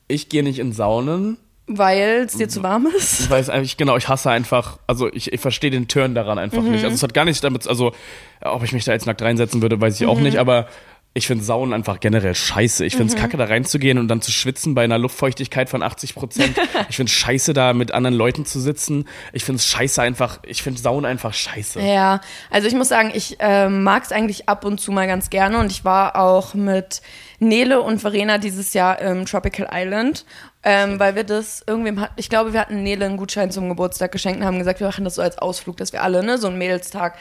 Ich gehe nicht in Saunen. Weil es dir zu warm ist? Ich weiß eigentlich, genau, ich hasse einfach, also ich, ich verstehe den Turn daran einfach Mhm. nicht. Also es hat gar nichts damit, also ob ich mich da jetzt nackt reinsetzen würde, weiß ich Mhm. auch nicht, aber ich finde Saunen einfach generell scheiße. Ich Mhm. finde es kacke, da reinzugehen und dann zu schwitzen bei einer Luftfeuchtigkeit von 80 Prozent. ich finde es scheiße, da mit anderen Leuten zu sitzen. Ich finde es scheiße einfach, ich finde Saunen einfach scheiße. Ja, also ich muss sagen, ich ähm, mag es eigentlich ab und zu mal ganz gerne und ich war auch mit Nele und Verena dieses Jahr im Tropical Island, ähm, weil wir das irgendwem hatten, ich glaube, wir hatten Nele einen Gutschein zum Geburtstag geschenkt und haben gesagt, wir machen das so als Ausflug, dass wir alle, ne, so ein Mädelstag.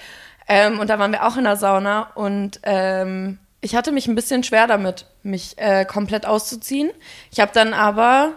Ähm, und da waren wir auch in der Sauna und ähm, ich hatte mich ein bisschen schwer damit, mich äh, komplett auszuziehen. Ich habe dann aber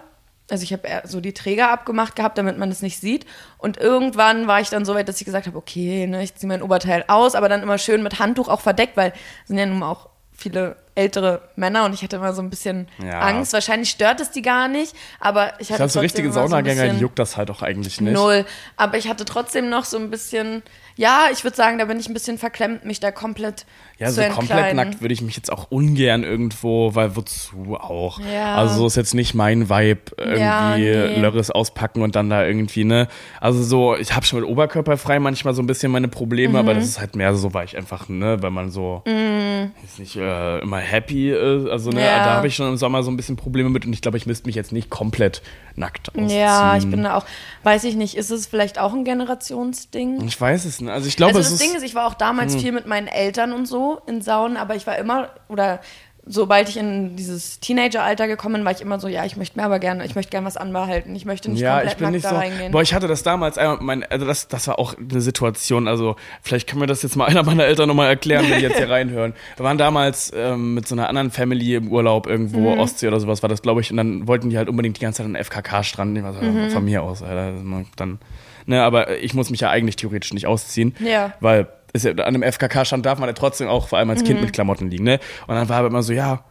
also ich habe so die Träger abgemacht gehabt, damit man das nicht sieht. Und irgendwann war ich dann so weit, dass ich gesagt habe, okay, ne, ich ziehe mein Oberteil aus, aber dann immer schön mit Handtuch auch verdeckt, weil es sind ja nun mal auch viele ältere Männer und ich hatte immer so ein bisschen Ja. Angst. Wahrscheinlich stört es die gar nicht, aber ich Ich hatte glaube, so richtige so Saunagänger, die juckt das halt auch eigentlich nicht. Null. Aber ich hatte trotzdem noch so ein bisschen, ja, ich würde sagen, da bin ich ein bisschen verklemmt, mich da komplett Ja, so komplett entkleiden. nackt würde ich mich jetzt auch ungern irgendwo, weil wozu auch? Ja. Also so ist jetzt nicht mein Vibe, irgendwie Ja, nee. Lörres auspacken und dann da irgendwie, ne? Also so, ich habe schon mit Oberkörperfrei manchmal so ein bisschen meine Probleme, aber Mhm. das ist halt mehr so, weil ich einfach, ne, weil man so jetzt nicht äh, immer happy ist. Also ne, Ja. da habe ich schon im Sommer so ein bisschen Probleme mit und ich glaube, ich müsste mich jetzt nicht komplett nackt ausziehen. Ja, ich bin da auch, weiß ich nicht, ist es vielleicht auch ein Generationsding? Ich weiß es nicht. Also ich glaube, Also es das ist. Ding ist, ich war auch damals viel mit meinen Eltern und so in Saunen, aber ich war immer, oder sobald ich in dieses Teenageralter gekommen bin, war ich immer so, ja, ich möchte mir aber gerne, ich möchte gerne was anbehalten. Ich möchte nicht Ja, komplett ich bin nackt nicht da so. reingehen. Boah, ich hatte das damals mein, also das, das war auch eine Situation. Also vielleicht kann mir das jetzt mal einer meiner Eltern nochmal erklären, wenn die jetzt hier reinhören. Wir waren damals ähm, mit so einer anderen Family im Urlaub irgendwo Mhm. Ostsee oder sowas war das, glaube ich. Und dann wollten die halt unbedingt die ganze Zeit an den FKK-Strand. Ich war so, Mhm. von mir aus, Alter. Dann, ne, aber ich muss mich ja eigentlich theoretisch nicht ausziehen, Ja. weil ist ja, an einem FKK-Strand darf man ja trotzdem auch vor allem als Mhm. Kind mit Klamotten liegen. Ne? Und dann war aber immer so, ja.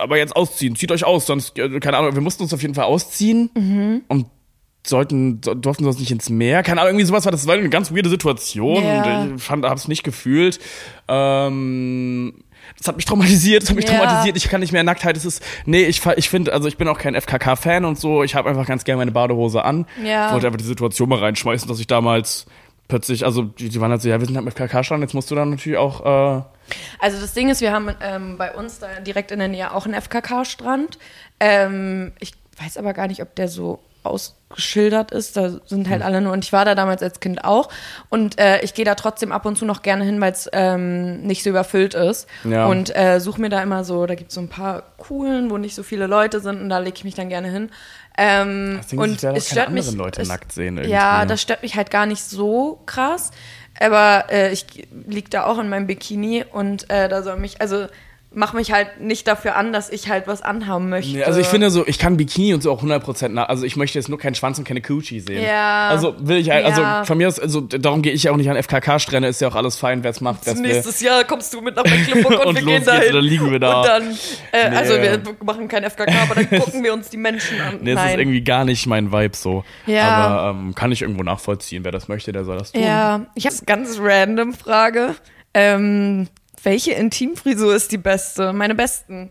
Aber jetzt ausziehen, zieht euch aus, sonst, keine Ahnung, wir mussten uns auf jeden Fall ausziehen und sollten, so- durften sonst nicht ins Meer. Keine Ahnung, irgendwie sowas war, das war eine ganz weirde Situation. Und ich fand, hab's nicht gefühlt. Ähm, das hat mich traumatisiert, das hat mich Ja. traumatisiert. Ich kann nicht mehr Nacktheit. Es ist, nee, ich, ich finde, also ich bin auch kein FKK-Fan und so. Ich habe einfach ganz gerne meine Badehose an. Ja. Ich wollte einfach die Situation mal reinschmeißen, dass ich damals plötzlich, also die, die waren halt so, ja, wir sind halt mit FKK-Strand, jetzt musst du dann natürlich auch, äh, Also das Ding ist, wir haben ähm, bei uns da direkt in der Nähe auch einen FKK-Strand. Ähm, ich weiß aber gar nicht, ob der so ausgeschildert ist. Da sind halt alle nur. Und ich war da damals als Kind auch. Und äh, ich gehe da trotzdem ab und zu noch gerne hin, weil es ähm, nicht so überfüllt ist. Ja. Und äh, suche mir da immer so, da gibt es so ein paar coolen, wo nicht so viele Leute sind. Und da lege ich mich dann gerne hin. Ähm, ist, und ich es stört mich. Leute es, nackt sehen irgendwie. Ja, das stört mich halt gar nicht so krass. Aber äh, ich lieg da auch in meinem Bikini und äh, da soll mich, also mach mich halt nicht dafür an, dass ich halt was anhaben möchte. Nee, also ich finde so, ich kann Bikini und so auch 100% nach. Also ich möchte jetzt nur keinen Schwanz und keine Coochie sehen. Ja. Also will ich halt, Ja. also von mir aus, also darum gehe ich ja auch nicht an FKK-Strände, ist ja auch alles fein, wer es macht, wer es will. Nächstes Jahr kommst du mit nach Mecklenburg und, Und wir los gehen da geht's, hin. dann liegen wir da. Und dann, äh, Nee. also wir machen kein FKK, aber dann gucken wir uns die Menschen an. Nee, das ist irgendwie gar nicht mein Vibe so. Ja. Aber ähm, kann ich irgendwo nachvollziehen. Wer das möchte, der soll das tun. Ja, ich habe eine ganz random Frage. Ähm, welche Intimfrisur ist die beste? Meine besten.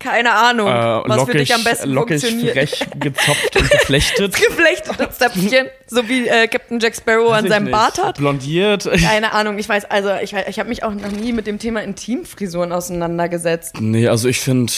Keine Ahnung, Äh, was lockig, für dich am besten lockig, funktioniert. frech, gezopft und geflechtet. Geflechtete Zäpfchen, so wie äh, Captain Jack Sparrow Weiß an seinem nicht. Bart hat. Blondiert. Keine Ahnung, ich weiß, also ich, ich habe mich auch noch nie mit dem Thema Intimfrisuren auseinandergesetzt. Nee, also ich finde,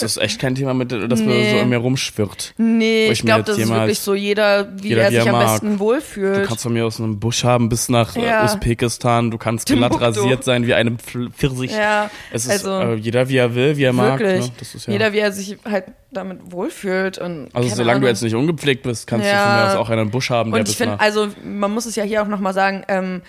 das ist echt kein Thema, mit, das Nee. so in mir rumschwirrt. Nee, ich ich glaube, jetzt das ist jemals- wirklich so jeder, wie Jeder, er sich am mag. besten Du wohlfühlt. kannst von mir aus einen Busch haben bis nach äh, Ja. Usbekistan. Du kannst glatt rasiert sein wie einem Pf- Pfirsich. Ja, es ist also- äh, jeder wie er will, wie er mag. Wirklich. Ne? Das ist ja, Jeder, wie er sich halt damit wohlfühlt. Und also solange du Ahnung. jetzt nicht ungepflegt bist, kannst du Ja. von mir aus auch einen Busch haben, der Und ich finde, also man muss es ja hier auch nochmal sagen, ähm,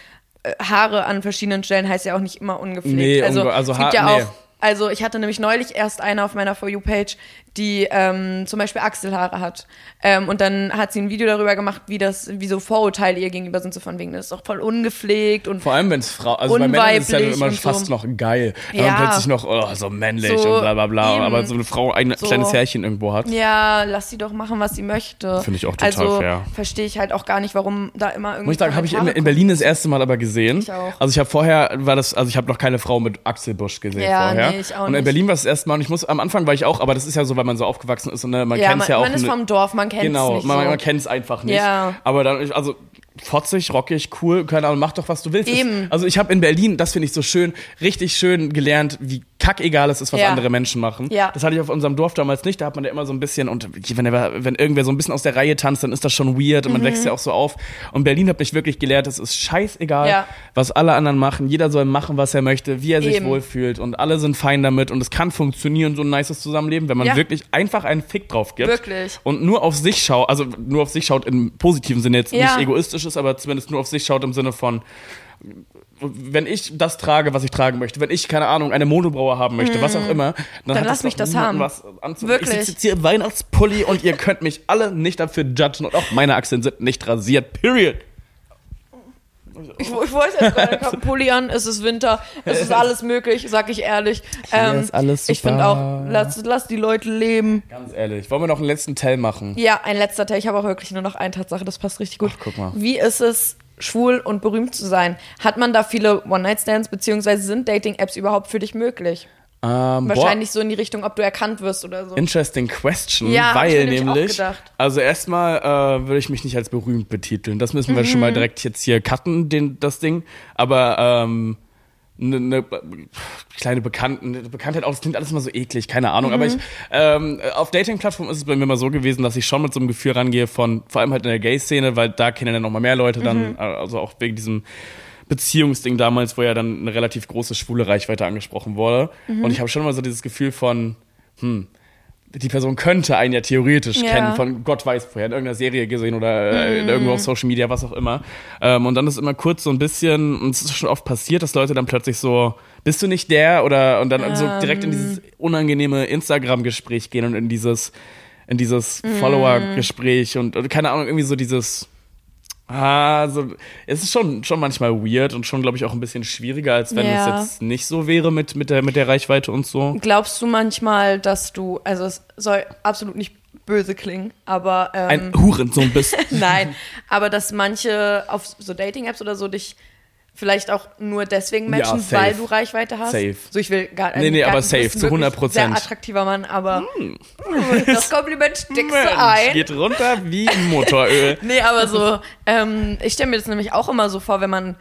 äh, Haare an verschiedenen Stellen heißt ja auch nicht immer ungepflegt. Nee, also, unge- also es gibt ja nee. auch, also ich hatte nämlich neulich erst eine auf meiner For You-Page, die ähm, zum Beispiel Achselhaare hat. Ähm, und dann hat sie ein Video darüber gemacht, wie das, wie so Vorurteile ihr gegenüber sind, so von wegen, das ist doch voll ungepflegt und Vor allem, wenn es Frau, also bei Männern ist es ja dann immer fast so. noch geil. Ja. man plötzlich noch, oh, so männlich So, und bla bla bla. eben. Aber so eine Frau ein So. kleines Härchen irgendwo hat. ja, lass sie doch machen, was sie möchte. Finde ich auch total also, fair. verstehe ich halt auch gar nicht, warum da immer irgendwie. Muss ich sagen, habe ich in, in Berlin das erste Mal aber gesehen. Ich auch. Also ich habe vorher, war das, also ich habe noch keine Frau mit Achselbusch gesehen Ja, vorher. nee, ich auch und in. Berlin war es das erste Mal und ich muss, am Anfang war ich auch, aber das ist ja so, weil man so aufgewachsen ist und ne, man ja, kennt man, ja auch. man ist vom Dorf, man kennt es Genau, nicht man, so. man kennt es einfach nicht. Ja. Aber dann, also fotzig, rockig, cool, keine Ahnung, mach doch, was du willst. Eben. Also ich habe in Berlin, das finde ich so schön, richtig schön gelernt, wie kackegal es ist, was Ja. andere Menschen machen. Ja. Das hatte ich auf unserem Dorf damals nicht, da hat man ja immer so ein bisschen, und wenn, er, wenn irgendwer so ein bisschen aus der Reihe tanzt, dann ist das schon weird und Mhm. man wächst ja auch so auf. Und Berlin habe ich wirklich gelernt, es ist scheißegal, Ja. was alle anderen machen. Jeder soll machen, was er möchte, wie er sich Eben. wohlfühlt und alle sind fein damit und es kann funktionieren, so ein nices Zusammenleben, wenn man Ja. wirklich einfach einen Fick drauf gibt. Wirklich. Und nur auf sich schaut, also nur auf sich schaut im positiven Sinne jetzt nicht egoistisch ist, aber zumindest nur auf sich schaut im Sinne von, wenn ich das trage, was ich tragen möchte, wenn ich, keine Ahnung, eine Monobraue haben möchte, was auch immer, dann, hat Mhm. lass mich das haben. Was Wirklich. Ich sitze jetzt hier im Weihnachtspulli und ihr könnt mich alle nicht dafür judgen und auch meine Achseln sind nicht rasiert. Period. Ich, ich wollte jetzt gerade einen Pulli an, es ist Winter, es ist alles möglich, sag ich ehrlich. Ähm, ist alles ich super. finde auch, lass, lass die Leute leben. Ganz ehrlich. Wollen wir noch einen letzten Tell machen? Ja, ein letzter Teil. Ich habe auch wirklich nur noch eine Tatsache, das passt richtig gut. Ach, guck mal. Wie ist es, schwul und berühmt zu sein? Hat man da viele One-Night-Stands, beziehungsweise sind Dating-Apps überhaupt für dich möglich? Ähm, boah, Wahrscheinlich so in die Richtung, ob du erkannt wirst oder so. Interesting question, Ja, weil nämlich also erstmal äh, würde ich mich nicht als berühmt betiteln. Das müssen wir schon Mhm. mal direkt jetzt hier cutten, den, das Ding. Aber ähm, eine ne, kleine Bekannten, Bekanntheit auch, das klingt alles immer so eklig, keine Ahnung. Aber Mhm. ich, ähm, auf Dating-Plattformen ist es bei mir immer so gewesen, dass ich schon mit so einem Gefühl rangehe von, vor allem halt in der Gay-Szene, weil da kennen dann noch mal mehr Leute Mhm. dann, also auch wegen diesem Beziehungsding damals, wo ja dann eine relativ große schwule Reichweite angesprochen wurde. Mhm. Und ich habe schon immer so dieses Gefühl von, hm, die Person könnte einen ja theoretisch Ja. kennen, von Gott weiß woher, in irgendeiner Serie gesehen oder äh, irgendwo auf Social Media, was auch immer. Ähm, und dann ist immer kurz so ein bisschen, und es ist schon oft passiert, dass Leute dann plötzlich so, bist du nicht der? Oder und dann so direkt in dieses unangenehme Instagram-Gespräch gehen und in dieses, in dieses Follower-Gespräch und, und keine Ahnung, irgendwie so dieses. Ah, so, es ist schon, schon manchmal weird und schon, glaube ich, auch ein bisschen schwieriger, als wenn Ja. es jetzt nicht so wäre mit, mit, der, mit der Reichweite und so. Glaubst du manchmal, dass du, also es soll absolut nicht böse klingen, aber ähm, Ein Hurensohn bist. Nein, aber dass manche auf so Dating-Apps oder so dich vielleicht auch nur deswegen Ja, matchen, safe. weil du Reichweite hast. Safe. So, ich will gar Nee, nee, gar, aber safe, zu wirklich 100%. Sehr attraktiver Mann, aber das Kompliment steckst du ein. geht runter wie Motoröl. Nee, aber so, ähm, ich stelle mir das nämlich auch immer so vor, wenn man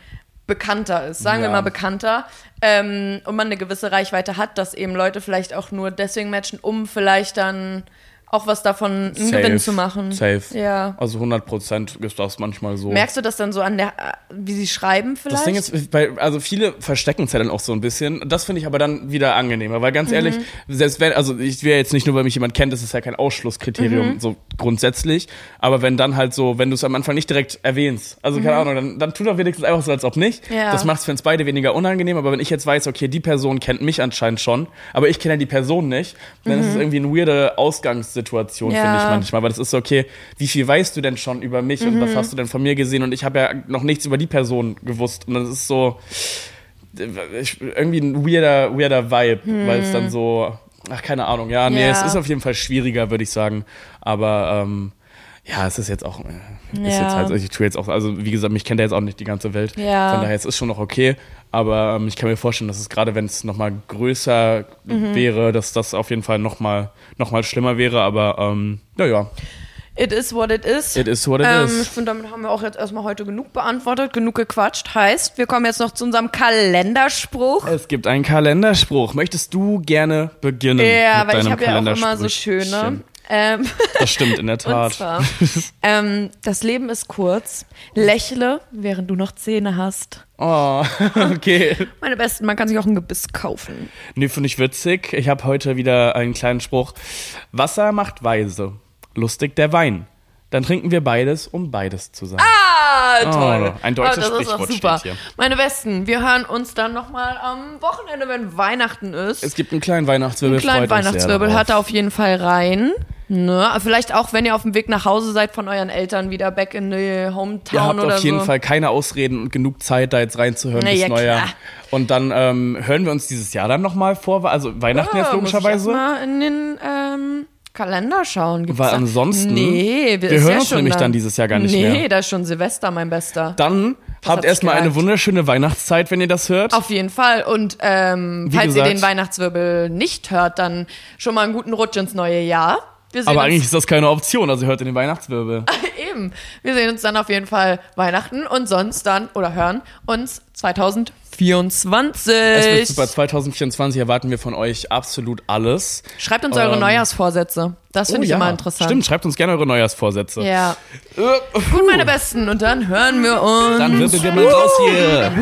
bekannter ist, sagen wir Ja. mal bekannter, ähm, und man eine gewisse Reichweite hat, dass eben Leute vielleicht auch nur deswegen matchen, um vielleicht dann auch was davon einen Gewinn zu machen. Safe. Ja. Also 100 Prozent ist das manchmal so. Merkst du das dann so an der, wie sie schreiben vielleicht? Das Ding ist, bei, also viele verstecken es ja dann auch so ein bisschen. Das finde ich aber dann wieder angenehmer, weil ganz Mhm. ehrlich, selbst wenn, also ich will jetzt nicht nur, weil mich jemand kennt, das ist ja kein Ausschlusskriterium, Mhm. so grundsätzlich. Aber wenn dann halt so, wenn du es am Anfang nicht direkt erwähnst, also keine Ahnung, dann, dann tu doch wenigstens einfach so, als ob nicht. Mhm. Ja. Das macht es für uns beide weniger unangenehm, aber wenn ich jetzt weiß, okay, die Person kennt mich anscheinend schon, aber ich kenne ja die Person nicht, dann ist es irgendwie eine weirde Ausgangssituation, Mhm. Ja. finde ich manchmal, weil das ist so, okay, wie viel weißt du denn schon über mich und Mhm. was hast du denn von mir gesehen und ich habe ja noch nichts über die Person gewusst und das ist so ich, irgendwie ein weirder, weirder Vibe, weil es dann so, ach, keine Ahnung, ja, nee. Ja. es ist auf jeden Fall schwieriger, würde ich sagen, aber ähm, ja, es ist jetzt auch, äh, ist Ja. jetzt halt, also ich tue jetzt auch, also wie gesagt, mich kennt ja jetzt auch nicht die ganze Welt, Ja. von daher, es ist schon noch okay, aber ähm, ich kann mir vorstellen, dass es gerade, wenn es nochmal größer Mhm. wäre, dass das auf jeden Fall nochmal noch mal schlimmer wäre, aber ähm, ja, ja, It is what it is. it is what it ähm, Ich is. finde, damit haben wir auch jetzt erstmal heute genug beantwortet, genug gequatscht. Heißt, wir kommen jetzt noch zu unserem Kalenderspruch. Es gibt einen Kalenderspruch. Möchtest du gerne beginnen? ja, mit weil ich habe ja auch immer so schöne. Ähm, Das stimmt in der und Tat. zwar, ähm, das Leben ist kurz. Lächle, während du noch Zähne hast. Oh, okay. Meine Besten, man kann sich auch ein Gebiss kaufen. Nee, finde ich witzig. Ich habe heute wieder einen kleinen Spruch. Wasser macht weise, lustig der Wein. Dann trinken wir beides, um beides zu sein. Ah, toll. Oh, ein deutsches Ah, das ist doch Sprichwort super. steht hier. Meine Besten, wir hören uns dann nochmal am Wochenende, wenn Weihnachten ist. Es gibt einen kleinen Weihnachtswirbel. Einen kleinen Weihnachtswirbel hört da auf jeden Fall rein. Ne? Vielleicht auch, wenn ihr auf dem Weg nach Hause seid von euren Eltern, wieder back in the hometown Ihr habt oder auf jeden so. Fall keine Ausreden und genug Zeit, da jetzt reinzuhören Na bis ja, Neujahr. klar. Und dann ähm, hören wir uns dieses Jahr dann nochmal vor, also Weihnachten jetzt Ja, muss ich logischerweise. mal in den ähm, Kalender schauen. Gibt's Weil da- ansonsten- Nee, wir, hören ja uns schon nämlich dann dieses Jahr gar nicht nee, mehr. Nee, da ist schon Silvester, mein Bester. Dann hat habt erstmal eine wunderschöne Weihnachtszeit, wenn ihr das hört. Auf jeden Fall. Und ähm, Wie falls ihr gesagt- den Weihnachtswirbel nicht hört, dann schon mal einen guten Rutsch ins neue Jahr. Wir sehen Aber uns eigentlich ist das keine Option, also hört ihr den Weihnachtswirbel. Eben. Wir sehen uns dann auf jeden Fall Weihnachten und sonst dann, oder hören uns 2024. Es wird super. 2024 erwarten wir von euch absolut alles. Schreibt uns eure Ähm, Neujahrsvorsätze. Das finde Oh ich ja. immer interessant. Stimmt, schreibt uns gerne eure Neujahrsvorsätze. Ja. Äh, Gut, meine Besten. Und dann hören wir uns. Dann wirbeln wir mal raus hier.